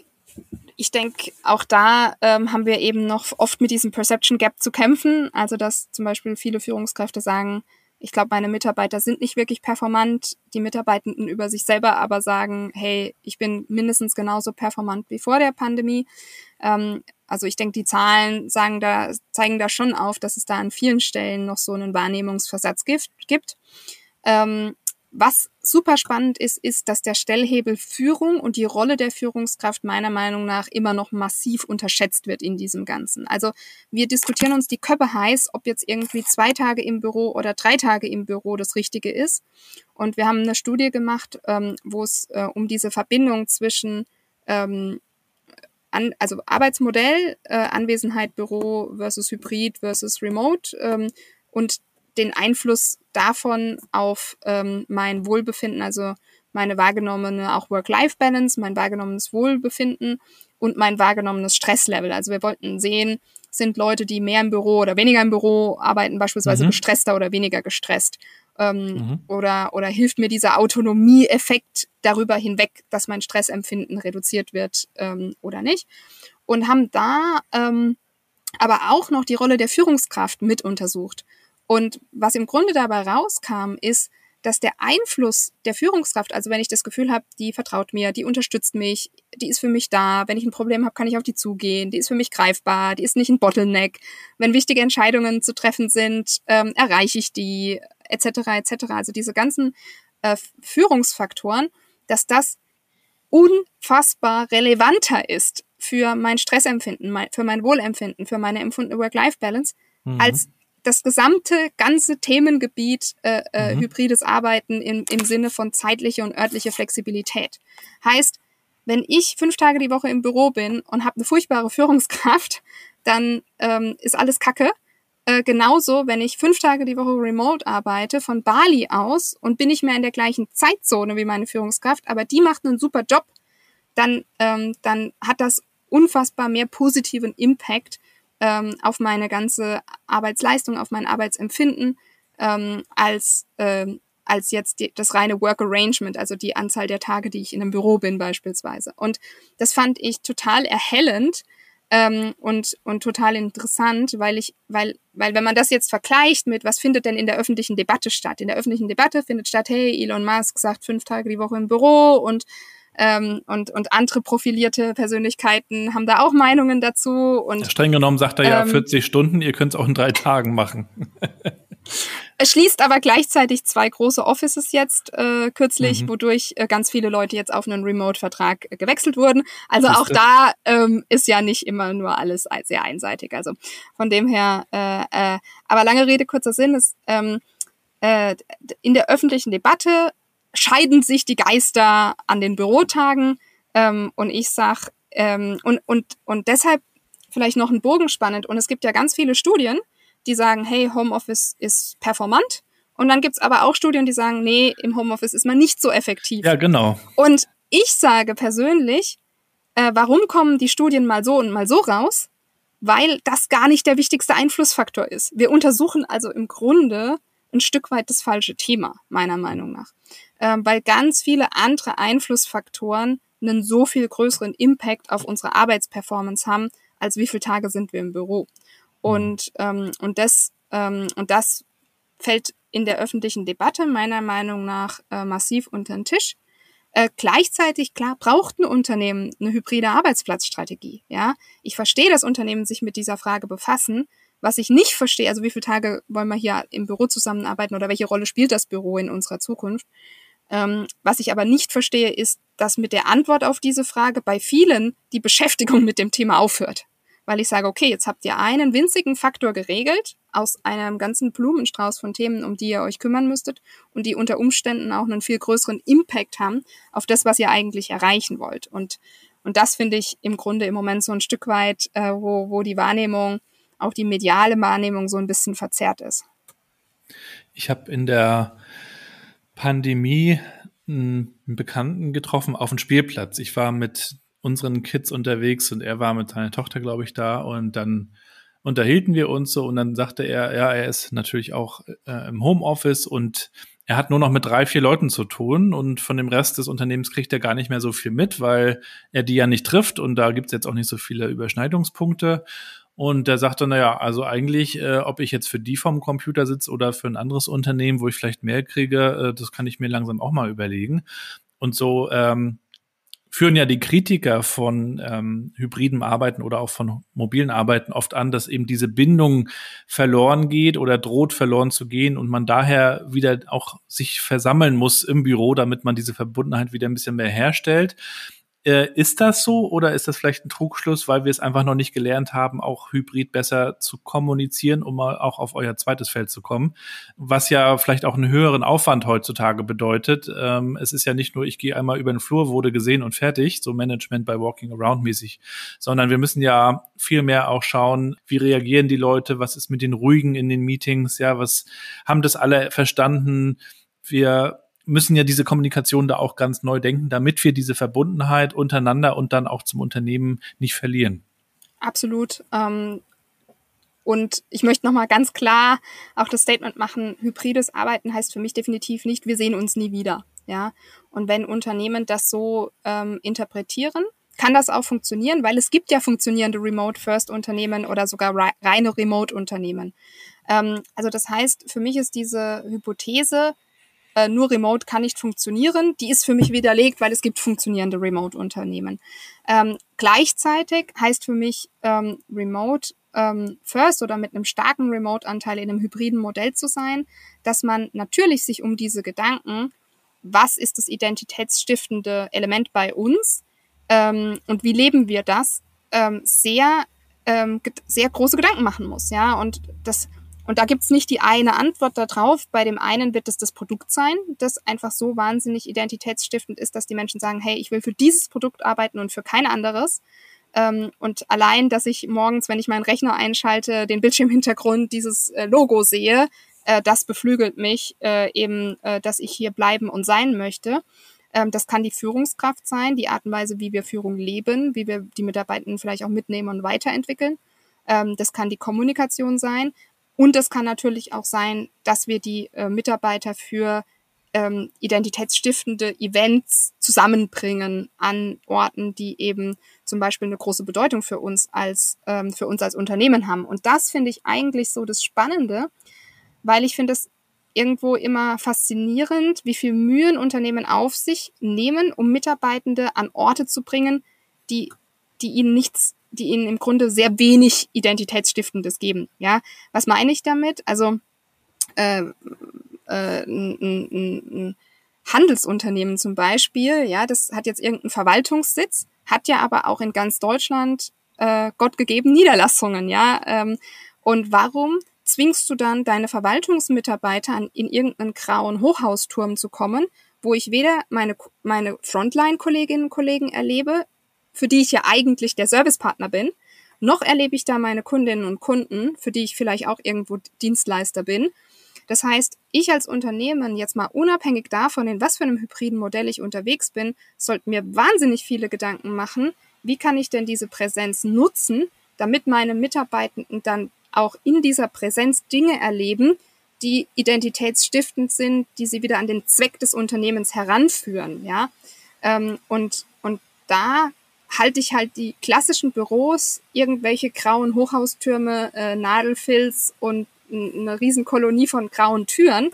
ich denke, auch da ähm, haben wir eben noch oft mit diesem Perception Gap zu kämpfen. Also dass zum Beispiel viele Führungskräfte sagen, ich glaube, meine Mitarbeiter sind nicht wirklich performant. Die Mitarbeitenden über sich selber aber sagen, hey, ich bin mindestens genauso performant wie vor der Pandemie. Ähm, also ich denke, die Zahlen sagen da, zeigen da schon auf, dass es da an vielen Stellen noch so einen Wahrnehmungsversatz gibt. Ähm, was super spannend ist, ist, dass der Stellhebel Führung und die Rolle der Führungskraft meiner Meinung nach immer noch massiv unterschätzt wird in diesem Ganzen. Also wir diskutieren uns die Köpfe heiß, ob jetzt irgendwie zwei Tage im Büro oder drei Tage im Büro das Richtige ist. Und wir haben eine Studie gemacht, ähm, wo es äh, um diese Verbindung zwischen ähm, also Arbeitsmodell, äh, Anwesenheit, Büro versus Hybrid versus Remote ähm, und den Einfluss davon auf ähm, mein Wohlbefinden, also meine wahrgenommene auch Work-Life-Balance, mein wahrgenommenes Wohlbefinden und mein wahrgenommenes Stresslevel. Also wir wollten sehen, sind Leute, die mehr im Büro oder weniger im Büro arbeiten, beispielsweise mhm. gestresster oder weniger gestresst. Ähm, mhm. oder, oder hilft mir dieser Autonomie-Effekt darüber hinweg, dass mein Stressempfinden reduziert wird ähm, oder nicht. Und haben da ähm, aber auch noch die Rolle der Führungskraft mit untersucht. Und was im Grunde dabei rauskam, ist, dass der Einfluss der Führungskraft, also wenn ich das Gefühl habe, die vertraut mir, die unterstützt mich, die ist für mich da, wenn ich ein Problem habe, kann ich auf die zugehen, die ist für mich greifbar, die ist nicht ein Bottleneck, wenn wichtige Entscheidungen zu treffen sind, ähm, erreiche ich die, etc. etc. Also diese ganzen äh, Führungsfaktoren, dass das unfassbar relevanter ist für mein Stressempfinden, mein, für mein Wohlempfinden, für meine empfundene Work-Life-Balance, mhm. als das gesamte ganze Themengebiet äh, äh, mhm. hybrides Arbeiten im, im Sinne von zeitliche und örtliche Flexibilität. Heißt, wenn ich fünf Tage die Woche im Büro bin und habe eine furchtbare Führungskraft, dann ähm, ist alles Kacke. Äh, genauso, wenn ich fünf Tage die Woche remote arbeite, von Bali aus und bin nicht mehr in der gleichen Zeitzone wie meine Führungskraft, aber die macht einen super Job, dann, ähm, dann hat das unfassbar mehr positiven Impact ähm, auf meine ganze Arbeitsleistung, auf mein Arbeitsempfinden, ähm, als, ähm, als jetzt die, das reine Work Arrangement, also die Anzahl der Tage, die ich in einem Büro bin beispielsweise. Und das fand ich total erhellend, ähm, und, und total interessant, weil ich, weil, weil wenn man das jetzt vergleicht mit, was findet denn in der öffentlichen Debatte statt? In der öffentlichen Debatte findet statt, hey, Elon Musk sagt fünf Tage die Woche im Büro und ähm, und, und andere profilierte Persönlichkeiten haben da auch Meinungen dazu. Und, ja, streng genommen sagt er ja ähm, 40 Stunden, ihr könnt es auch in drei Tagen machen. Es schließt aber gleichzeitig zwei große Offices jetzt äh, kürzlich, mhm. wodurch äh, ganz viele Leute jetzt auf einen Remote-Vertrag äh, gewechselt wurden. Also auch da ähm, ist ja nicht immer nur alles sehr einseitig. Also von dem her, äh, äh, aber lange Rede, kurzer Sinn, ist ähm, äh, in der öffentlichen Debatte scheiden sich die Geister an den Bürotagen ähm, und ich sag ähm, und und und deshalb vielleicht noch ein Bogen spannend und es gibt ja ganz viele Studien, die sagen, hey, Homeoffice ist performant. Und dann gibt's aber auch Studien, die sagen, nee, im Homeoffice ist man nicht so effektiv. Ja, genau. Und ich sage persönlich, äh, warum kommen die Studien mal so und mal so raus? Weil das gar nicht der wichtigste Einflussfaktor ist. Wir untersuchen also im Grunde ein Stück weit das falsche Thema, meiner Meinung nach. Ähm, weil ganz viele andere Einflussfaktoren einen so viel größeren Impact auf unsere Arbeitsperformance haben, als wie viele Tage sind wir im Büro. Und, ähm, und, das, ähm, und das fällt in der öffentlichen Debatte meiner Meinung nach äh, massiv unter den Tisch. Äh, gleichzeitig, klar, braucht ein Unternehmen eine hybride Arbeitsplatzstrategie. Ja, ich verstehe, dass Unternehmen sich mit dieser Frage befassen. Was ich nicht verstehe, also wie viele Tage wollen wir hier im Büro zusammenarbeiten oder welche Rolle spielt das Büro in unserer Zukunft? Ähm, was ich aber nicht verstehe, ist, dass mit der Antwort auf diese Frage bei vielen die Beschäftigung mit dem Thema aufhört weil ich sage, okay, jetzt habt ihr einen winzigen Faktor geregelt aus einem ganzen Blumenstrauß von Themen, um die ihr euch kümmern müsstet und die unter Umständen auch einen viel größeren Impact haben auf das, was ihr eigentlich erreichen wollt. Und, und das finde ich im Grunde im Moment so ein Stück weit, äh, wo, wo die Wahrnehmung, auch die mediale Wahrnehmung so ein bisschen verzerrt ist. Ich habe in der Pandemie einen Bekannten getroffen auf dem Spielplatz. Ich war mit unseren Kids unterwegs und er war mit seiner Tochter, glaube ich, da und dann unterhielten wir uns so und dann sagte er, ja, er ist natürlich auch äh, im Homeoffice und er hat nur noch mit drei, vier Leuten zu tun und von dem Rest des Unternehmens kriegt er gar nicht mehr so viel mit, weil er die ja nicht trifft und da gibt es jetzt auch nicht so viele Überschneidungspunkte. Und er sagte, naja, also eigentlich, äh, ob ich jetzt für die vom Computer sitze oder für ein anderes Unternehmen, wo ich vielleicht mehr kriege, äh, das kann ich mir langsam auch mal überlegen. Und so ähm, führen ja die Kritiker von ähm, hybriden Arbeiten oder auch von mobilen Arbeiten oft an, dass eben diese Bindung verloren geht oder droht verloren zu gehen und man daher wieder auch sich versammeln muss im Büro, damit man diese Verbundenheit wieder ein bisschen mehr herstellt. Äh, ist das so oder ist das vielleicht ein Trugschluss, weil wir es einfach noch nicht gelernt haben, auch hybrid besser zu kommunizieren, um mal auch auf euer zweites Feld zu kommen? Was ja vielleicht auch einen höheren Aufwand heutzutage bedeutet. Ähm, es ist ja nicht nur, ich gehe einmal über den Flur, wurde gesehen und fertig, so Management bei Walking Around mäßig, sondern wir müssen ja viel mehr auch schauen, wie reagieren die Leute, was ist mit den Ruhigen in den Meetings, ja, was haben das alle verstanden? Wir müssen ja diese Kommunikation da auch ganz neu denken, damit wir diese Verbundenheit untereinander und dann auch zum Unternehmen nicht verlieren. Absolut. Ähm und ich möchte nochmal ganz klar auch das Statement machen, hybrides Arbeiten heißt für mich definitiv nicht, wir sehen uns nie wieder. Ja. Und wenn Unternehmen das so ähm, interpretieren, kann das auch funktionieren, weil es gibt ja funktionierende Remote-First-Unternehmen oder sogar reine Remote-Unternehmen. Ähm, also das heißt, für mich ist diese Hypothese, äh, nur Remote kann nicht funktionieren. Die ist für mich widerlegt, weil es gibt funktionierende Remote-Unternehmen. Ähm, gleichzeitig heißt für mich ähm, Remote ähm, First oder mit einem starken Remote-Anteil in einem hybriden Modell zu sein, dass man natürlich sich um diese Gedanken, was ist das identitätsstiftende Element bei uns ähm, und wie leben wir das, ähm, sehr, ähm, sehr große Gedanken machen muss. Ja, und das und da gibt's nicht die eine Antwort darauf. Bei dem einen wird es das Produkt sein, das einfach so wahnsinnig identitätsstiftend ist, dass die Menschen sagen, hey, ich will für dieses Produkt arbeiten und für kein anderes. Ähm, und allein, dass ich morgens, wenn ich meinen Rechner einschalte, den Bildschirmhintergrund dieses äh, Logo sehe, äh, das beflügelt mich äh, eben, dass ich hier bleiben und sein möchte. Ähm, das kann die Führungskraft sein, die Art und Weise, wie wir Führung leben, wie wir die Mitarbeitenden vielleicht auch mitnehmen und weiterentwickeln. Ähm, das kann die Kommunikation sein. Und es kann natürlich auch sein, dass wir die äh, Mitarbeiter für ähm, identitätsstiftende Events zusammenbringen an Orten, die eben zum Beispiel eine große Bedeutung für uns als ähm, für uns als Unternehmen haben. Und das finde ich eigentlich so das Spannende, weil ich finde es irgendwo immer faszinierend, wie viel Mühen Unternehmen auf sich nehmen, um Mitarbeitende an Orte zu bringen, die, die ihnen nichts, die ihnen im Grunde sehr wenig Identitätsstiftendes geben. Ja, was meine ich damit? Also äh, äh, ein, ein, ein Handelsunternehmen zum Beispiel, ja, das hat jetzt irgendeinen Verwaltungssitz, hat ja aber auch in ganz Deutschland äh, Gott gegeben Niederlassungen, ja. Ähm, und warum zwingst du dann deine Verwaltungsmitarbeiter an, in irgendeinen grauen Hochhausturm zu kommen, wo ich weder meine, meine Frontline-Kolleginnen und Kollegen erlebe, für die ich ja eigentlich der Servicepartner bin, noch erlebe ich da meine Kundinnen und Kunden, für die ich vielleicht auch irgendwo Dienstleister bin. Das heißt, ich als Unternehmen, jetzt mal unabhängig davon, in was für einem hybriden Modell ich unterwegs bin, sollte mir wahnsinnig viele Gedanken machen, wie kann ich denn diese Präsenz nutzen, damit meine Mitarbeitenden dann auch in dieser Präsenz Dinge erleben, die identitätsstiftend sind, die sie wieder an den Zweck des Unternehmens heranführen, ja. Ähm, und, und da halte ich halt die klassischen Büros, irgendwelche grauen Hochhaustürme, äh, Nadelfilz und eine Riesenkolonie von grauen Türen,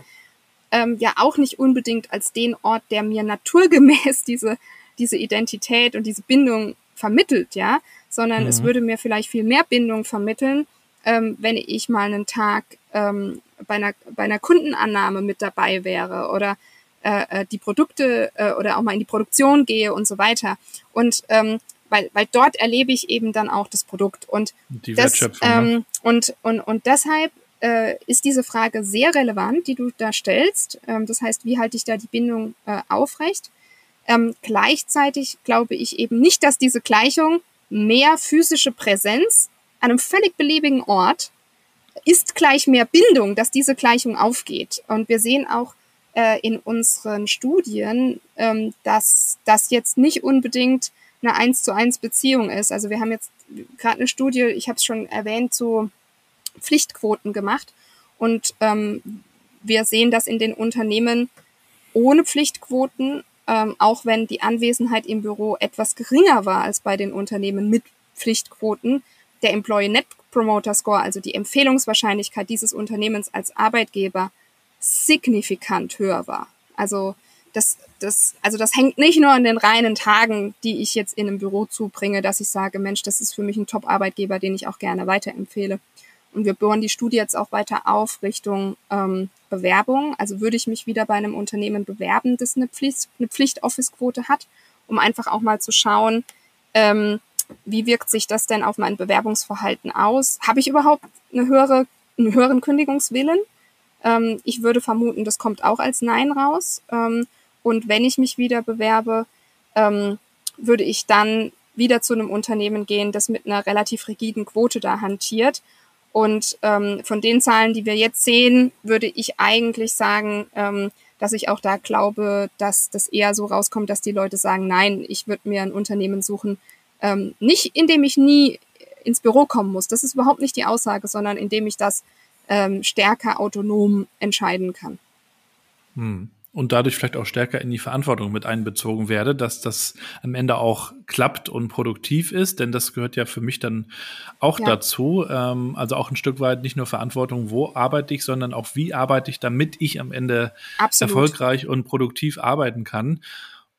ähm, ja auch nicht unbedingt als den Ort, der mir naturgemäß diese, diese Identität und diese Bindung vermittelt, ja, sondern mhm. es würde mir vielleicht viel mehr Bindung vermitteln, ähm, wenn ich mal einen Tag ähm, bei, einer, bei einer Kundenannahme mit dabei wäre oder äh, äh, die Produkte äh, oder auch mal in die Produktion gehe und so weiter. Und ähm, weil, weil dort erlebe ich eben dann auch das Produkt. Und, die das, Wertschöpfung, ne? ähm, und, und, und deshalb äh, ist diese Frage sehr relevant, die du da stellst. Ähm, das heißt, wie halte ich da die Bindung äh, aufrecht? Ähm, gleichzeitig glaube ich eben nicht, dass diese Gleichung mehr physische Präsenz an einem völlig beliebigen Ort ist gleich mehr Bindung, dass diese Gleichung aufgeht. Und wir sehen auch äh, in unseren Studien, ähm, dass das jetzt nicht unbedingt eine eins zu eins Beziehung ist. Also wir haben jetzt gerade eine Studie, ich habe es schon erwähnt, zu Pflichtquoten gemacht. Und ähm, wir sehen, dass in den Unternehmen ohne Pflichtquoten, ähm, auch wenn die Anwesenheit im Büro etwas geringer war als bei den Unternehmen mit Pflichtquoten, der Employee Net Promoter Score, also die Empfehlungswahrscheinlichkeit dieses Unternehmens als Arbeitgeber, signifikant höher war. Also das, das, also das hängt nicht nur an den reinen Tagen, die ich jetzt in einem Büro zubringe, dass ich sage, Mensch, das ist für mich ein Top-Arbeitgeber, den ich auch gerne weiterempfehle. Und wir bohren die Studie jetzt auch weiter auf Richtung ähm, Bewerbung. Also würde ich mich wieder bei einem Unternehmen bewerben, das eine Pflicht, eine Pflicht-Office-Quote hat, um einfach auch mal zu schauen, ähm, wie wirkt sich das denn auf mein Bewerbungsverhalten aus? Habe ich überhaupt eine höhere, einen höheren Kündigungswillen? Ähm, ich würde vermuten, das kommt auch als Nein raus. Ähm, und wenn ich mich wieder bewerbe, ähm, würde ich dann wieder zu einem Unternehmen gehen, das mit einer relativ rigiden Quote da hantiert. Und ähm, von den Zahlen, die wir jetzt sehen, würde ich eigentlich sagen, ähm, dass ich auch da glaube, dass das eher so rauskommt, dass die Leute sagen, nein, ich würde mir ein Unternehmen suchen, ähm, nicht indem ich nie ins Büro kommen muss. Das ist überhaupt nicht die Aussage, sondern indem ich das ähm, stärker autonom entscheiden kann. Hm. Und dadurch vielleicht auch stärker in die Verantwortung mit einbezogen werde, dass das am Ende auch klappt und produktiv ist, denn das gehört ja für mich dann auch ja. dazu. Ähm, also auch ein Stück weit nicht nur Verantwortung, wo arbeite ich, sondern auch wie arbeite ich, damit ich am Ende Absolut. erfolgreich und produktiv arbeiten kann.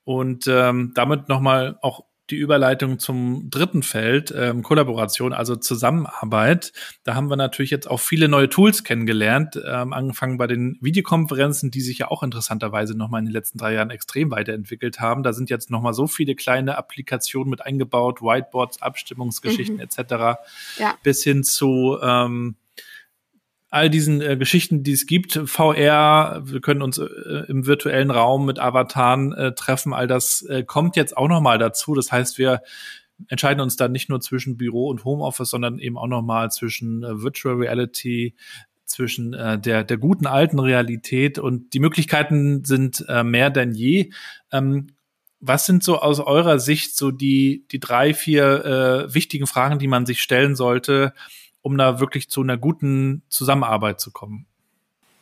Und ähm, damit nochmal auch die Überleitung zum dritten Feld, ähm, Kollaboration, also Zusammenarbeit. Da haben wir natürlich jetzt auch viele neue Tools kennengelernt, ähm, angefangen bei den Videokonferenzen, die sich ja auch interessanterweise nochmal in den letzten drei Jahren extrem weiterentwickelt haben. Da sind jetzt nochmal so viele kleine Applikationen mit eingebaut, Whiteboards, Abstimmungsgeschichten mhm. etc. Ja. bis hin zu ähm, all diesen äh, Geschichten, die es gibt, VR, wir können uns äh, im virtuellen Raum mit Avataren äh, treffen, all das äh, kommt jetzt auch noch mal dazu. Das heißt, wir entscheiden uns dann nicht nur zwischen Büro und Homeoffice, sondern eben auch noch mal zwischen äh, Virtual Reality, zwischen äh, der, der guten alten Realität und die Möglichkeiten sind äh, mehr denn je. Ähm, was sind so aus eurer Sicht so die, die drei, vier äh, wichtigen Fragen, die man sich stellen sollte, um da wirklich zu einer guten Zusammenarbeit zu kommen?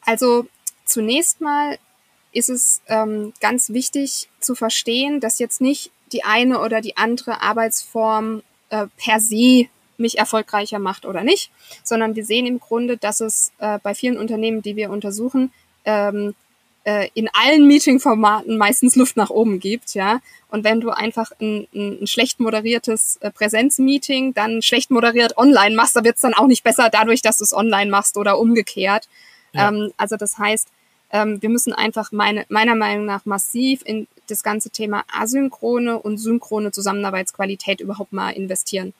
Also zunächst mal ist es ähm, ganz wichtig zu verstehen, dass jetzt nicht die eine oder die andere Arbeitsform äh, per se mich erfolgreicher macht oder nicht, sondern wir sehen im Grunde, dass es äh, bei vielen Unternehmen, die wir untersuchen, ähm, äh, in allen Meeting-Formaten meistens Luft nach oben gibt, ja. Und wenn du einfach ein, ein, ein schlecht moderiertes äh, Präsenzmeeting dann schlecht moderiert online machst, da wird's dann auch nicht besser dadurch, dass du es online machst oder umgekehrt. Ja. Ähm, also das heißt, ähm, wir müssen einfach meine, meiner Meinung nach massiv in das ganze Thema asynchrone und synchrone Zusammenarbeitsqualität überhaupt mal investieren.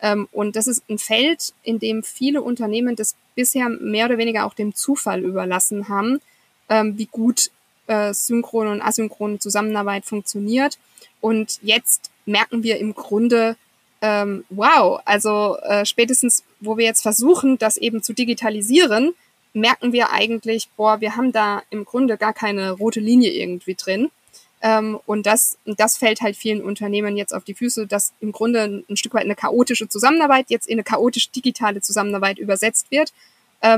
Ähm, und das ist ein Feld, in dem viele Unternehmen das bisher mehr oder weniger auch dem Zufall überlassen haben, ähm, wie gut äh, synchrone und asynchrone Zusammenarbeit funktioniert. Und jetzt merken wir im Grunde, ähm, wow, also äh, spätestens, wo wir jetzt versuchen, das eben zu digitalisieren, merken wir eigentlich, boah, wir haben da im Grunde gar keine rote Linie irgendwie drin. Ähm, und das, das fällt halt vielen Unternehmen jetzt auf die Füße, dass im Grunde ein, ein Stück weit eine chaotische Zusammenarbeit jetzt in eine chaotisch digitale Zusammenarbeit übersetzt wird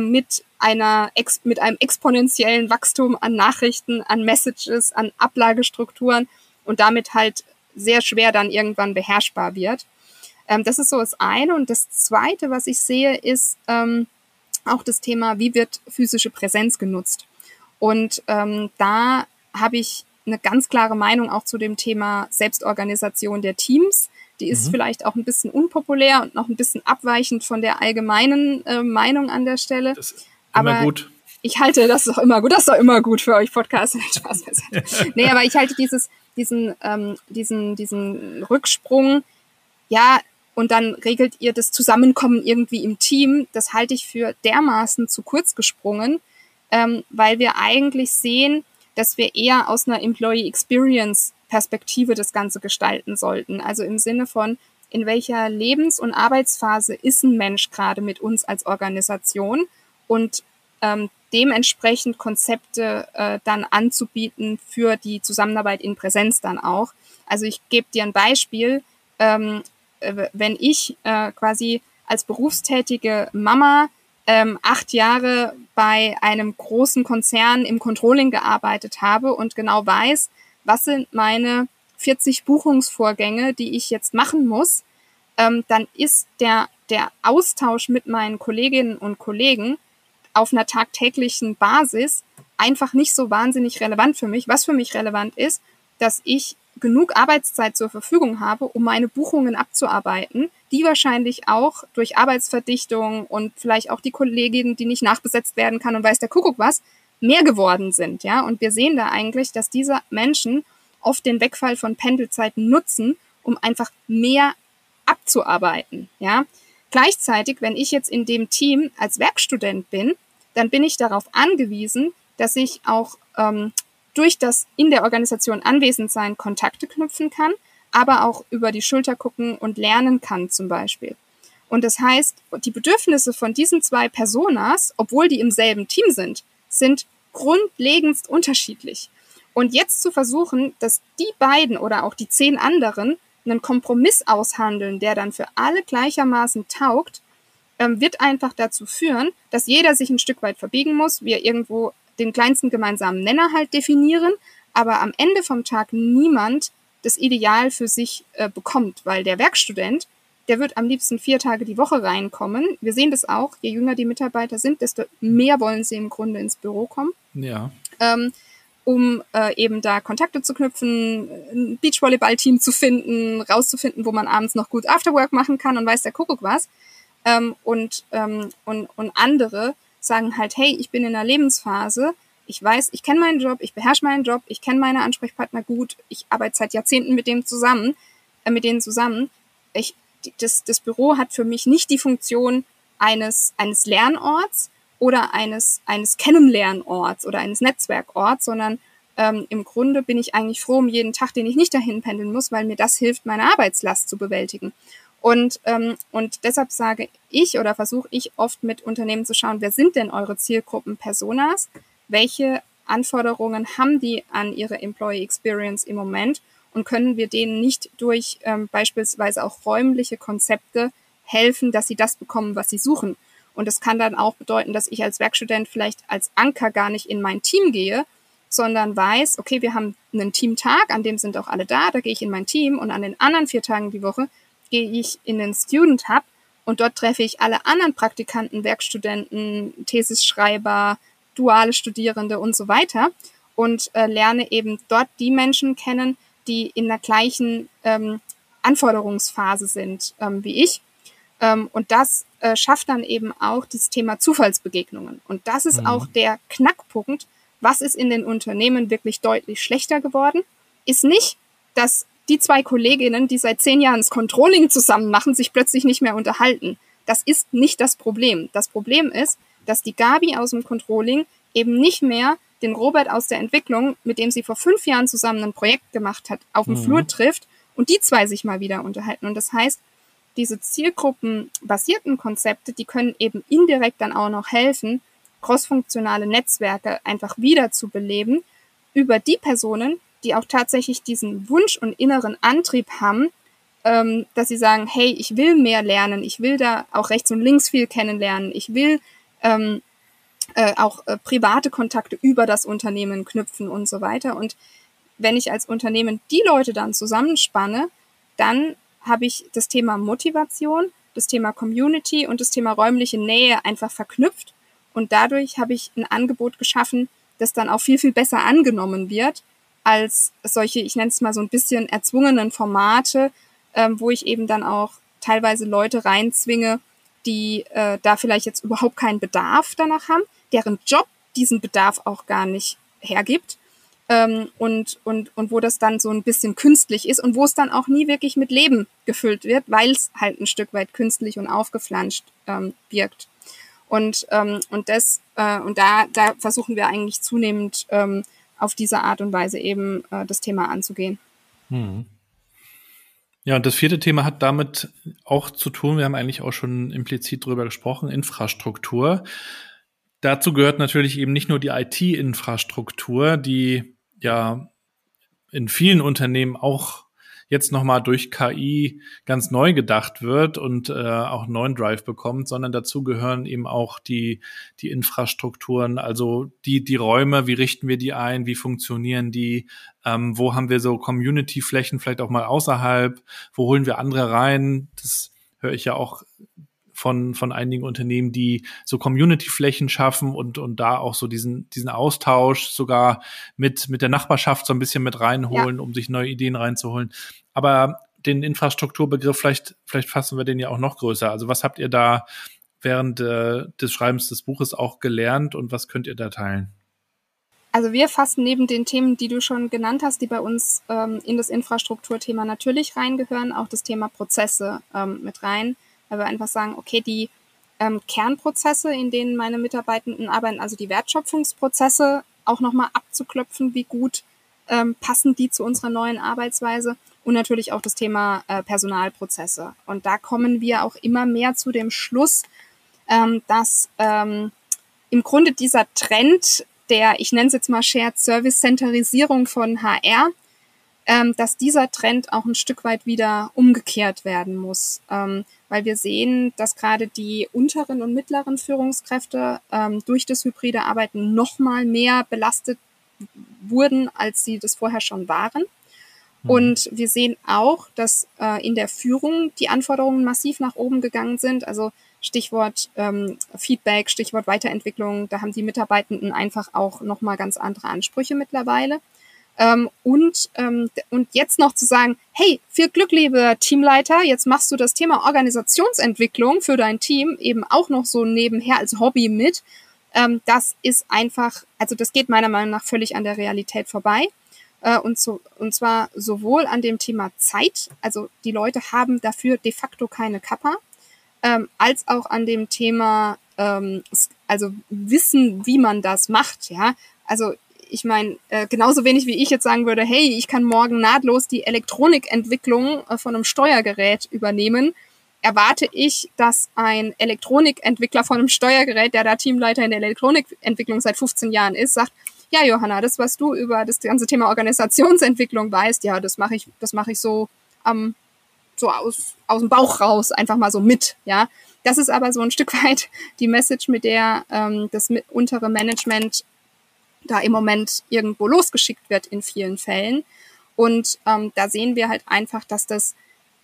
mit einer mit einem exponentiellen Wachstum an Nachrichten, an Messages, an Ablagestrukturen und damit halt sehr schwer dann irgendwann beherrschbar wird. Ähm, das ist so das eine. Und das zweite, was ich sehe, ist ähm, auch das Thema, wie wird physische Präsenz genutzt. Und ähm, da habe ich eine ganz klare Meinung auch zu dem Thema Selbstorganisation der Teams. Die ist mhm. vielleicht auch ein bisschen unpopulär und noch ein bisschen abweichend von der allgemeinen äh, Meinung an der Stelle. Das ist immer aber gut. Ich halte das ist doch immer gut. Das ist doch immer gut für euch Podcast. Spaß nee, aber ich halte dieses, diesen, ähm, diesen, diesen Rücksprung, ja, und dann regelt ihr das Zusammenkommen irgendwie im Team. Das halte ich für dermaßen zu kurz gesprungen, ähm, weil wir eigentlich sehen, dass wir eher aus einer Employee Experience Perspektive das Ganze gestalten sollten. Also im Sinne von, in welcher Lebens- und Arbeitsphase ist ein Mensch gerade mit uns als Organisation und ähm, dementsprechend Konzepte äh, dann anzubieten für die Zusammenarbeit in Präsenz dann auch. Also ich gebe dir ein Beispiel. Ähm, äh, wenn ich äh, quasi als berufstätige Mama ähm, acht Jahre bei einem großen Konzern im Controlling gearbeitet habe und genau weiß, was sind meine 40 Buchungsvorgänge, die ich jetzt machen muss, ähm, dann ist der, der Austausch mit meinen Kolleginnen und Kollegen auf einer tagtäglichen Basis einfach nicht so wahnsinnig relevant für mich. Was für mich relevant ist, dass ich genug Arbeitszeit zur Verfügung habe, um meine Buchungen abzuarbeiten, die wahrscheinlich auch durch Arbeitsverdichtung und vielleicht auch die Kollegin, die nicht nachbesetzt werden kann und weiß der Kuckuck was, mehr geworden sind, ja. Und wir sehen da eigentlich, dass diese Menschen oft den Wegfall von Pendelzeiten nutzen, um einfach mehr abzuarbeiten, ja. Gleichzeitig, wenn ich jetzt in dem Team als Werkstudent bin, dann bin ich darauf angewiesen, dass ich auch ähm, durch das in der Organisation anwesend sein Kontakte knüpfen kann, aber auch über die Schulter gucken und lernen kann zum Beispiel. Und das heißt, die Bedürfnisse von diesen zwei Personas, obwohl die im selben Team sind, sind grundlegendst unterschiedlich. Und jetzt zu versuchen, dass die beiden oder auch die zehn anderen einen Kompromiss aushandeln, der dann für alle gleichermaßen taugt, ähm, wird einfach dazu führen, dass jeder sich ein Stück weit verbiegen muss, wir irgendwo den kleinsten gemeinsamen Nenner halt definieren, aber am Ende vom Tag niemand das Ideal für sich äh, bekommt, weil der Werkstudent der wird am liebsten vier Tage die Woche reinkommen. Wir sehen das auch, je jünger die Mitarbeiter sind, desto mehr wollen sie im Grunde ins Büro kommen. Ja. Ähm, um äh, eben da Kontakte zu knüpfen, ein Beachvolleyball-Team zu finden, rauszufinden, wo man abends noch gut Afterwork machen kann und weiß der Kuckuck was. Ähm, und, ähm, und, und andere sagen halt, hey, ich bin in einer Lebensphase, ich weiß, ich kenne meinen Job, ich beherrsche meinen Job, ich kenne meine Ansprechpartner gut, ich arbeite seit Jahrzehnten mit dem zusammen, äh, mit denen zusammen. Ich das, das Büro hat für mich nicht die Funktion eines, eines Lernorts oder eines, eines Kennenlernorts oder eines Netzwerkorts, sondern ähm, im Grunde bin ich eigentlich froh um jeden Tag, den ich nicht dahin pendeln muss, weil mir das hilft, meine Arbeitslast zu bewältigen. Und, ähm, und deshalb sage ich oder versuche ich oft mit Unternehmen zu schauen, wer sind denn eure Zielgruppen Personas? Welche Anforderungen haben die an ihre Employee Experience im Moment? Und können wir denen nicht durch ähm, beispielsweise auch räumliche Konzepte helfen, dass sie das bekommen, was sie suchen? Und das kann dann auch bedeuten, dass ich als Werkstudent vielleicht als Anker gar nicht in mein Team gehe, sondern weiß, okay, wir haben einen Teamtag, an dem sind auch alle da, da gehe ich in mein Team und an den anderen vier Tagen die Woche gehe ich in den Student Hub und dort treffe ich alle anderen Praktikanten, Werkstudenten, Thesisschreiber, duale Studierende und so weiter und äh, lerne eben dort die Menschen kennen, die in der gleichen ähm, Anforderungsphase sind ähm, wie ich. Ähm, und das äh, schafft dann eben auch das Thema Zufallsbegegnungen. Und das ist mhm. auch der Knackpunkt. Was ist in den Unternehmen wirklich deutlich schlechter geworden? Ist nicht, dass die zwei Kolleginnen, die seit zehn Jahren das Controlling zusammen machen, sich plötzlich nicht mehr unterhalten. Das ist nicht das Problem. Das Problem ist, dass die Gabi aus dem Controlling eben nicht mehr den Robert aus der Entwicklung, mit dem sie vor fünf Jahren zusammen ein Projekt gemacht hat, auf dem mhm. Flur trifft und die zwei sich mal wieder unterhalten. Und das heißt, diese zielgruppenbasierten Konzepte, die können eben indirekt dann auch noch helfen, crossfunktionale Netzwerke einfach wieder zu beleben über die Personen, die auch tatsächlich diesen Wunsch und inneren Antrieb haben, ähm, dass sie sagen, hey, ich will mehr lernen, ich will da auch rechts und links viel kennenlernen, ich will ähm, äh, auch äh, private Kontakte über das Unternehmen knüpfen und so weiter. Und wenn ich als Unternehmen die Leute dann zusammenspanne, dann habe ich das Thema Motivation, das Thema Community und das Thema räumliche Nähe einfach verknüpft. Und dadurch habe ich ein Angebot geschaffen, das dann auch viel, viel besser angenommen wird als solche, ich nenne es mal so ein bisschen erzwungenen Formate, ähm, wo ich eben dann auch teilweise Leute reinzwinge, die äh, da vielleicht jetzt überhaupt keinen Bedarf danach haben, deren Job diesen Bedarf auch gar nicht hergibt ähm, und, und, und wo das dann so ein bisschen künstlich ist und wo es dann auch nie wirklich mit Leben gefüllt wird, weil es halt ein Stück weit künstlich und aufgeflanscht ähm, wirkt. Und, ähm, und das, äh, und da, da versuchen wir eigentlich zunehmend ähm, auf diese Art und Weise eben äh, das Thema anzugehen. Hm. Ja, und das vierte Thema hat damit auch zu tun, wir haben eigentlich auch schon implizit drüber gesprochen, Infrastruktur. Dazu gehört natürlich eben nicht nur die IT-Infrastruktur, die ja in vielen Unternehmen auch jetzt nochmal durch KI ganz neu gedacht wird und äh, auch neuen Drive bekommt, sondern dazu gehören eben auch die, die Infrastrukturen, also die, die Räume, wie richten wir die ein, wie funktionieren die, ähm, wo haben wir so Community-Flächen, vielleicht auch mal außerhalb, wo holen wir andere rein, das höre ich ja auch von, von einigen Unternehmen, die so Community-Flächen schaffen und, und da auch so diesen, diesen Austausch sogar mit, mit der Nachbarschaft so ein bisschen mit reinholen, ja. um sich neue Ideen reinzuholen. Aber den Infrastrukturbegriff, vielleicht, vielleicht fassen wir den ja auch noch größer. Also was habt ihr da während äh, des Schreibens des Buches auch gelernt und was könnt ihr da teilen? Also wir fassen neben den Themen, die du schon genannt hast, die bei uns ähm, in das Infrastrukturthema natürlich reingehören, auch das Thema Prozesse ähm, mit rein weil wir einfach sagen, okay, die ähm, Kernprozesse, in denen meine Mitarbeitenden arbeiten, also die Wertschöpfungsprozesse, auch nochmal abzuklopfen, wie gut ähm, passen die zu unserer neuen Arbeitsweise und natürlich auch das Thema äh, Personalprozesse. Und da kommen wir auch immer mehr zu dem Schluss, ähm, dass ähm, im Grunde dieser Trend der, ich nenne es jetzt mal Shared Service Centerisierung von HR, ähm, dass dieser Trend auch ein Stück weit wieder umgekehrt werden muss. Ähm, weil wir sehen, dass gerade die unteren und mittleren Führungskräfte ähm, durch das hybride Arbeiten noch mal mehr belastet wurden, als sie das vorher schon waren. Mhm. Und wir sehen auch, dass äh, in der Führung die Anforderungen massiv nach oben gegangen sind. Also Stichwort ähm, Feedback, Stichwort Weiterentwicklung, da haben die Mitarbeitenden einfach auch noch mal ganz andere Ansprüche mittlerweile. Ähm, und, ähm, und jetzt noch zu sagen, hey, viel Glück, liebe Teamleiter, jetzt machst du das Thema Organisationsentwicklung für dein Team eben auch noch so nebenher als Hobby mit. Ähm, das ist einfach, also das geht meiner Meinung nach völlig an der Realität vorbei. Äh, und, so, und zwar sowohl an dem Thema Zeit, also die Leute haben dafür de facto keine Kappa, ähm, als auch an dem Thema ähm, also wissen, wie man das macht, ja. Also ich meine, äh, genauso wenig wie ich jetzt sagen würde, hey, ich kann morgen nahtlos die Elektronikentwicklung äh, von einem Steuergerät übernehmen, erwarte ich, dass ein Elektronikentwickler von einem Steuergerät, der da Teamleiter in der Elektronikentwicklung seit 15 Jahren ist, sagt, ja, Johanna, das, was du über das ganze Thema Organisationsentwicklung weißt, ja, das mache ich, das mache ich so ähm, so aus, aus dem Bauch raus, einfach mal so mit, ja. Das ist aber so ein Stück weit die Message, mit der ähm, das untere Management da im Moment irgendwo losgeschickt wird in vielen Fällen. Und ähm, da sehen wir halt einfach, dass das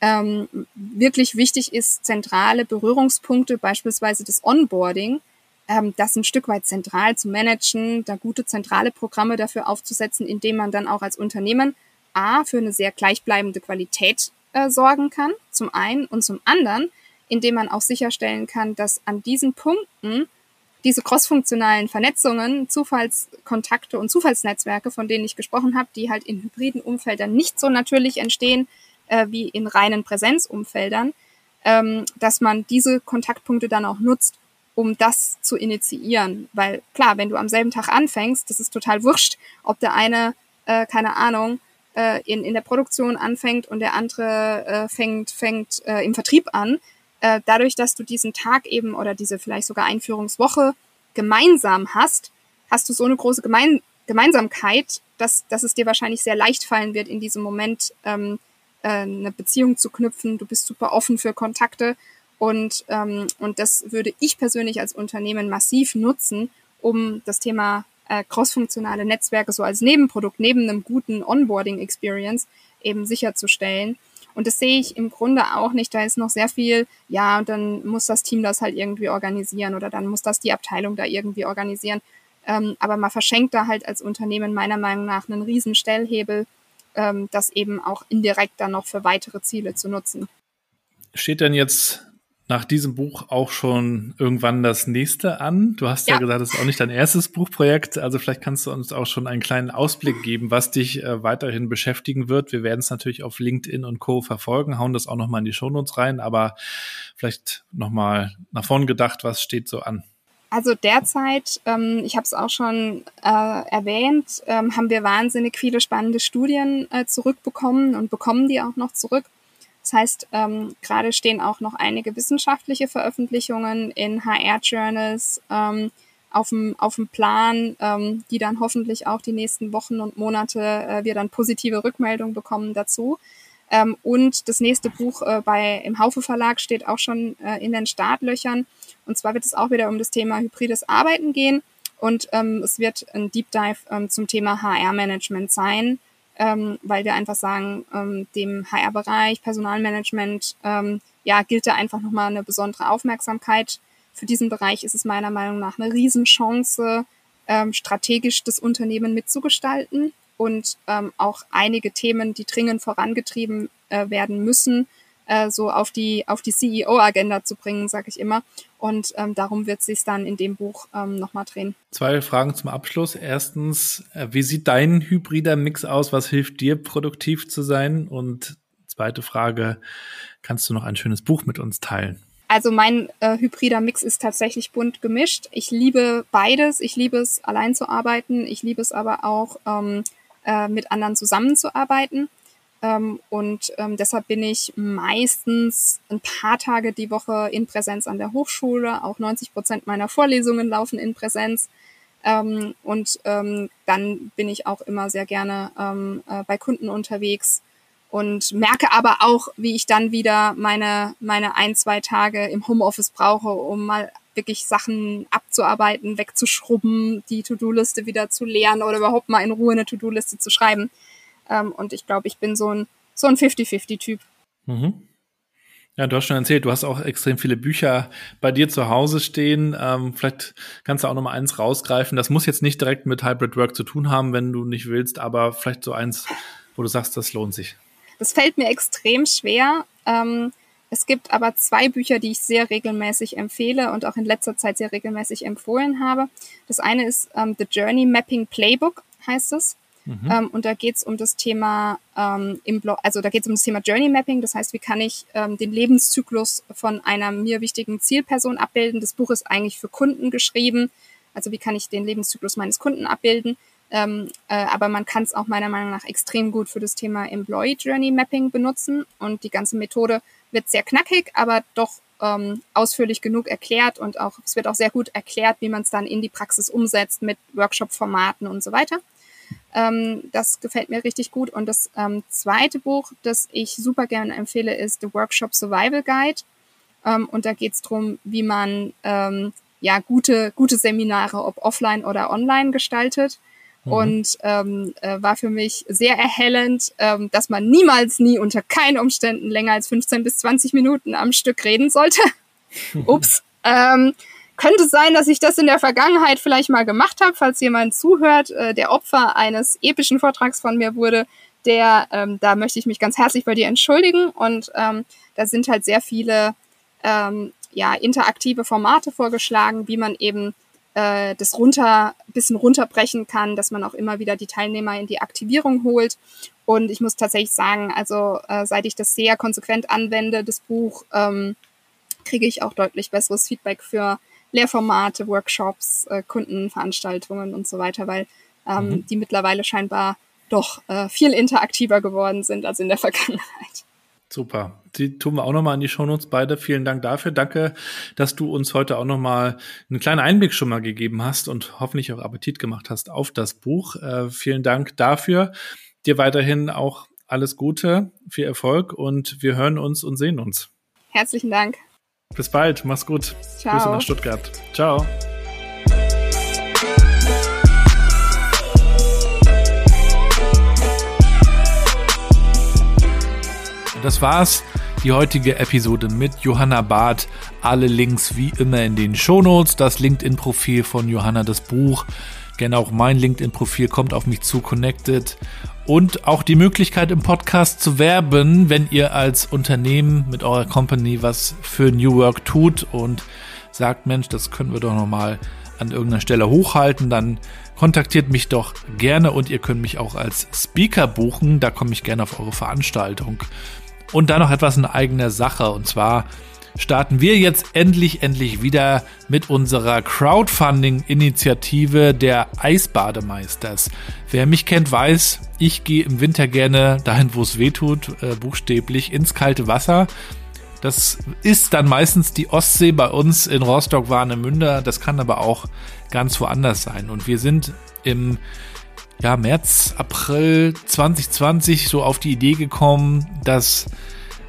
ähm, wirklich wichtig ist, zentrale Berührungspunkte, beispielsweise das Onboarding, ähm, das ein Stück weit zentral zu managen, da gute zentrale Programme dafür aufzusetzen, indem man dann auch als Unternehmen A für eine sehr gleichbleibende Qualität äh, sorgen kann, zum einen und zum anderen, indem man auch sicherstellen kann, dass an diesen Punkten diese crossfunktionalen Vernetzungen, Zufallskontakte und Zufallsnetzwerke, von denen ich gesprochen habe, die halt in hybriden Umfeldern nicht so natürlich entstehen äh, wie in reinen Präsenzumfeldern, ähm, dass man diese Kontaktpunkte dann auch nutzt, um das zu initiieren. Weil klar, wenn du am selben Tag anfängst, das ist total wurscht, ob der eine, äh, keine Ahnung, äh, in, in der Produktion anfängt und der andere äh, fängt, fängt äh, im Vertrieb an äh, dadurch, dass du diesen Tag eben oder diese vielleicht sogar Einführungswoche gemeinsam hast, hast du so eine große Gemein Gemeinsamkeit, dass, dass es dir wahrscheinlich sehr leicht fallen wird, in diesem Moment ähm, äh, eine Beziehung zu knüpfen. Du bist super offen für Kontakte und, ähm, und das würde ich persönlich als Unternehmen massiv nutzen, um das Thema äh, crossfunktionale Netzwerke so als Nebenprodukt neben einem guten Onboarding-Experience eben sicherzustellen. Und das sehe ich im Grunde auch nicht. Da ist noch sehr viel, ja, und dann muss das Team das halt irgendwie organisieren oder dann muss das die Abteilung da irgendwie organisieren. Ähm, aber man verschenkt da halt als Unternehmen meiner Meinung nach einen riesen Stellhebel, ähm, das eben auch indirekt dann noch für weitere Ziele zu nutzen. Steht denn jetzt nach diesem Buch auch schon irgendwann das nächste an? Du hast ja, ja gesagt, das ist auch nicht dein erstes Buchprojekt. Also vielleicht kannst du uns auch schon einen kleinen Ausblick geben, was dich äh, weiterhin beschäftigen wird. Wir werden es natürlich auf LinkedIn und Co. verfolgen, hauen das auch nochmal in die Shownotes rein, aber vielleicht nochmal nach vorn gedacht, was steht so an? Also derzeit, ähm, ich habe es auch schon äh, erwähnt, ähm, haben wir wahnsinnig viele spannende Studien äh, zurückbekommen und bekommen die auch noch zurück. Das heißt, ähm, gerade stehen auch noch einige wissenschaftliche Veröffentlichungen in HR-Journals ähm, auf dem, auf dem Plan, ähm, die dann hoffentlich auch die nächsten Wochen und Monate äh, wir dann positive Rückmeldungen bekommen dazu. Ähm, und das nächste Buch äh, bei im Haufe Verlag steht auch schon äh, in den Startlöchern. Und zwar wird es auch wieder um das Thema hybrides Arbeiten gehen. Und ähm, es wird ein Deep Dive ähm, zum Thema HR-Management sein ähm, weil wir einfach sagen, ähm, dem HR-Bereich, Personalmanagement, ähm, ja, gilt da einfach nochmal eine besondere Aufmerksamkeit. Für diesen Bereich ist es meiner Meinung nach eine Riesenchance, ähm, strategisch das Unternehmen mitzugestalten und ähm, auch einige Themen, die dringend vorangetrieben äh, werden müssen, äh, so auf die, auf die CEO-Agenda zu bringen, sage ich immer. Und ähm, darum wird sich dann in dem Buch ähm, nochmal drehen. Zwei Fragen zum Abschluss. Erstens, äh, wie sieht dein hybrider Mix aus? Was hilft dir, produktiv zu sein? Und zweite Frage, kannst du noch ein schönes Buch mit uns teilen? Also mein äh, hybrider Mix ist tatsächlich bunt gemischt. Ich liebe beides. Ich liebe es, allein zu arbeiten. Ich liebe es aber auch, ähm, äh, mit anderen zusammenzuarbeiten. Ähm, und ähm, deshalb bin ich meistens ein paar Tage die Woche in Präsenz an der Hochschule. Auch 90 Prozent meiner Vorlesungen laufen in Präsenz. Ähm, und ähm, dann bin ich auch immer sehr gerne ähm, äh, bei Kunden unterwegs und merke aber auch, wie ich dann wieder meine, meine ein, zwei Tage im Homeoffice brauche, um mal wirklich Sachen abzuarbeiten, wegzuschrubben, die To-Do-Liste wieder zu leeren oder überhaupt mal in Ruhe eine To-Do-Liste zu schreiben. Ähm, und ich glaube, ich bin so ein, so ein 50-50-Typ. Mhm. Ja, du hast schon erzählt, du hast auch extrem viele Bücher bei dir zu Hause stehen. Ähm, vielleicht kannst du auch noch mal eins rausgreifen. Das muss jetzt nicht direkt mit Hybrid Work zu tun haben, wenn du nicht willst, aber vielleicht so eins, wo du sagst, das lohnt sich. Das fällt mir extrem schwer. Ähm, es gibt aber zwei Bücher, die ich sehr regelmäßig empfehle und auch in letzter Zeit sehr regelmäßig empfohlen habe. Das eine ist ähm, The Journey Mapping Playbook, heißt es. Mhm. Ähm, und da geht es um das Thema ähm, im Blog, also da geht es um das Thema Journey Mapping. Das heißt, wie kann ich ähm, den Lebenszyklus von einer mir wichtigen Zielperson abbilden? Das Buch ist eigentlich für Kunden geschrieben. Also wie kann ich den Lebenszyklus meines Kunden abbilden? Ähm, äh, aber man kann es auch meiner Meinung nach extrem gut für das Thema Employee Journey Mapping benutzen. Und die ganze Methode wird sehr knackig, aber doch ähm, ausführlich genug erklärt und auch es wird auch sehr gut erklärt, wie man es dann in die Praxis umsetzt mit Workshop-Formaten und so weiter. Ähm, das gefällt mir richtig gut. Und das ähm, zweite Buch, das ich super gerne empfehle, ist The Workshop Survival Guide. Ähm, und da geht es darum, wie man ähm, ja gute, gute Seminare, ob offline oder online gestaltet. Mhm. Und ähm, äh, war für mich sehr erhellend, ähm, dass man niemals, nie unter keinen Umständen länger als 15 bis 20 Minuten am Stück reden sollte. Ups. Könnte sein, dass ich das in der Vergangenheit vielleicht mal gemacht habe, falls jemand zuhört, äh, der Opfer eines epischen Vortrags von mir wurde. Der, ähm, da möchte ich mich ganz herzlich bei dir entschuldigen. Und ähm, da sind halt sehr viele ähm, ja, interaktive Formate vorgeschlagen, wie man eben äh, das runter, bisschen runterbrechen kann, dass man auch immer wieder die Teilnehmer in die Aktivierung holt. Und ich muss tatsächlich sagen, also äh, seit ich das sehr konsequent anwende, das Buch, ähm, kriege ich auch deutlich besseres Feedback für Lehrformate, Workshops, äh, Kundenveranstaltungen und so weiter, weil ähm, mhm. die mittlerweile scheinbar doch äh, viel interaktiver geworden sind als in der Vergangenheit. Super. Die tun wir auch nochmal in die Shownotes beide. Vielen Dank dafür. Danke, dass du uns heute auch nochmal einen kleinen Einblick schon mal gegeben hast und hoffentlich auch Appetit gemacht hast auf das Buch. Äh, vielen Dank dafür. Dir weiterhin auch alles Gute, viel Erfolg und wir hören uns und sehen uns. Herzlichen Dank. Bis bald. Mach's gut. Ciao. Grüße nach Stuttgart. Ciao. Das war's. Die heutige Episode mit Johanna Barth. Alle Links wie immer in den Shownotes. Das LinkedIn-Profil von Johanna, das Buch. Gerne auch mein LinkedIn-Profil kommt auf mich zu, connected. Und auch die Möglichkeit im Podcast zu werben, wenn ihr als Unternehmen mit eurer Company was für New Work tut und sagt, Mensch, das können wir doch nochmal an irgendeiner Stelle hochhalten, dann kontaktiert mich doch gerne und ihr könnt mich auch als Speaker buchen. Da komme ich gerne auf eure Veranstaltung. Und dann noch etwas in eigener Sache. Und zwar starten wir jetzt endlich, endlich wieder mit unserer Crowdfunding-Initiative der Eisbademeisters. Wer mich kennt, weiß, ich gehe im Winter gerne dahin, wo es weh tut, äh, buchstäblich ins kalte Wasser. Das ist dann meistens die Ostsee bei uns in Rostock-Warnemünde. Das kann aber auch ganz woanders sein. Und wir sind im ja, März, April 2020 so auf die Idee gekommen, dass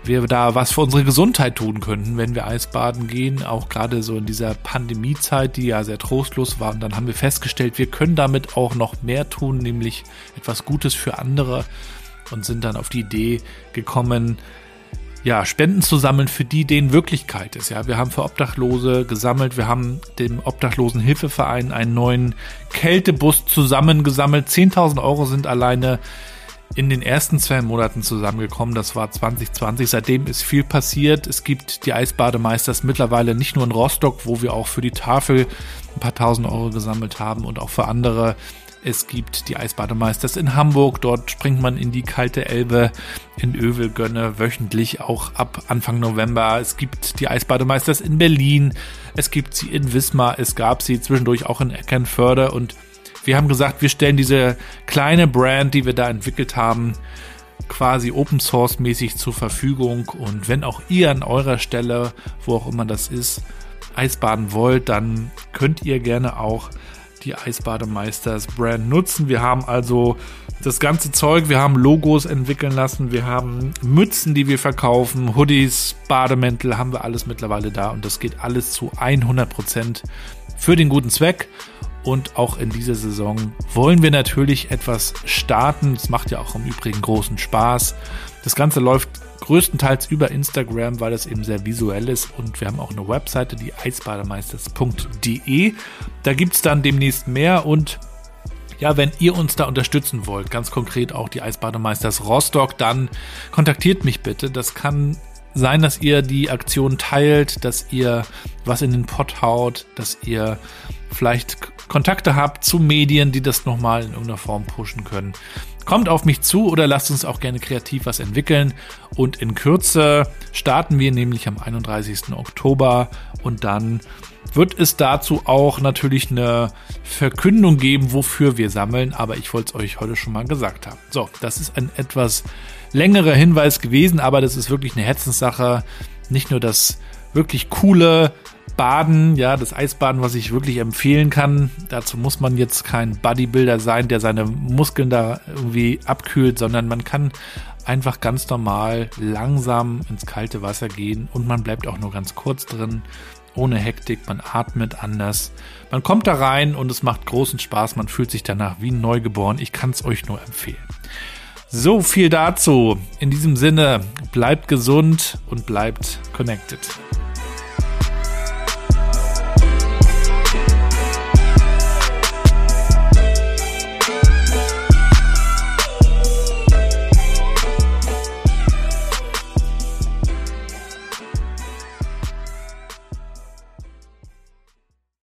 wir da was für unsere Gesundheit tun könnten, wenn wir Eisbaden gehen, auch gerade so in dieser Pandemiezeit, die ja sehr trostlos war. Und dann haben wir festgestellt, wir können damit auch noch mehr tun, nämlich etwas Gutes für andere und sind dann auf die Idee gekommen, ja, Spenden zu sammeln, für die denen Wirklichkeit ist. Ja, wir haben für Obdachlose gesammelt, wir haben dem Obdachlosenhilfeverein einen neuen Kältebus zusammengesammelt. 10.000 Euro sind alleine in den ersten zwei Monaten zusammengekommen. Das war 2020. Seitdem ist viel passiert. Es gibt die Eisbademeisters mittlerweile nicht nur in Rostock, wo wir auch für die Tafel ein paar tausend Euro gesammelt haben und auch für andere es gibt die Eisbademeisters in Hamburg. Dort springt man in die kalte Elbe in Övelgönne wöchentlich, auch ab Anfang November. Es gibt die Eisbademeisters in Berlin. Es gibt sie in Wismar. Es gab sie zwischendurch auch in Eckernförde. Und wir haben gesagt, wir stellen diese kleine Brand, die wir da entwickelt haben, quasi Open Source mäßig zur Verfügung. Und wenn auch ihr an eurer Stelle, wo auch immer das ist, Eisbaden wollt, dann könnt ihr gerne auch die Eisbademeisters Brand nutzen. Wir haben also das ganze Zeug, wir haben Logos entwickeln lassen, wir haben Mützen, die wir verkaufen, Hoodies, Bademäntel, haben wir alles mittlerweile da und das geht alles zu 100 Prozent für den guten Zweck. Und auch in dieser Saison wollen wir natürlich etwas starten. Es macht ja auch im Übrigen großen Spaß. Das Ganze läuft größtenteils über Instagram, weil es eben sehr visuell ist. Und wir haben auch eine Webseite, die eisbademeisters.de. Da gibt es dann demnächst mehr und ja, wenn ihr uns da unterstützen wollt, ganz konkret auch die Eisbademeisters Rostock, dann kontaktiert mich bitte. Das kann sein, dass ihr die Aktion teilt, dass ihr was in den Pott haut, dass ihr vielleicht Kontakte habt zu Medien, die das nochmal in irgendeiner Form pushen können, kommt auf mich zu oder lasst uns auch gerne kreativ was entwickeln. Und in Kürze starten wir nämlich am 31. Oktober und dann wird es dazu auch natürlich eine Verkündung geben, wofür wir sammeln, aber ich wollte es euch heute schon mal gesagt haben. So, das ist ein etwas längerer Hinweis gewesen, aber das ist wirklich eine Herzenssache. Nicht nur das wirklich coole Baden, ja, das Eisbaden, was ich wirklich empfehlen kann. Dazu muss man jetzt kein Bodybuilder sein, der seine Muskeln da irgendwie abkühlt, sondern man kann einfach ganz normal langsam ins kalte Wasser gehen und man bleibt auch nur ganz kurz drin, ohne Hektik, man atmet anders. Man kommt da rein und es macht großen Spaß, man fühlt sich danach wie neugeboren. Ich kann es euch nur empfehlen. So viel dazu. In diesem Sinne, bleibt gesund und bleibt connected.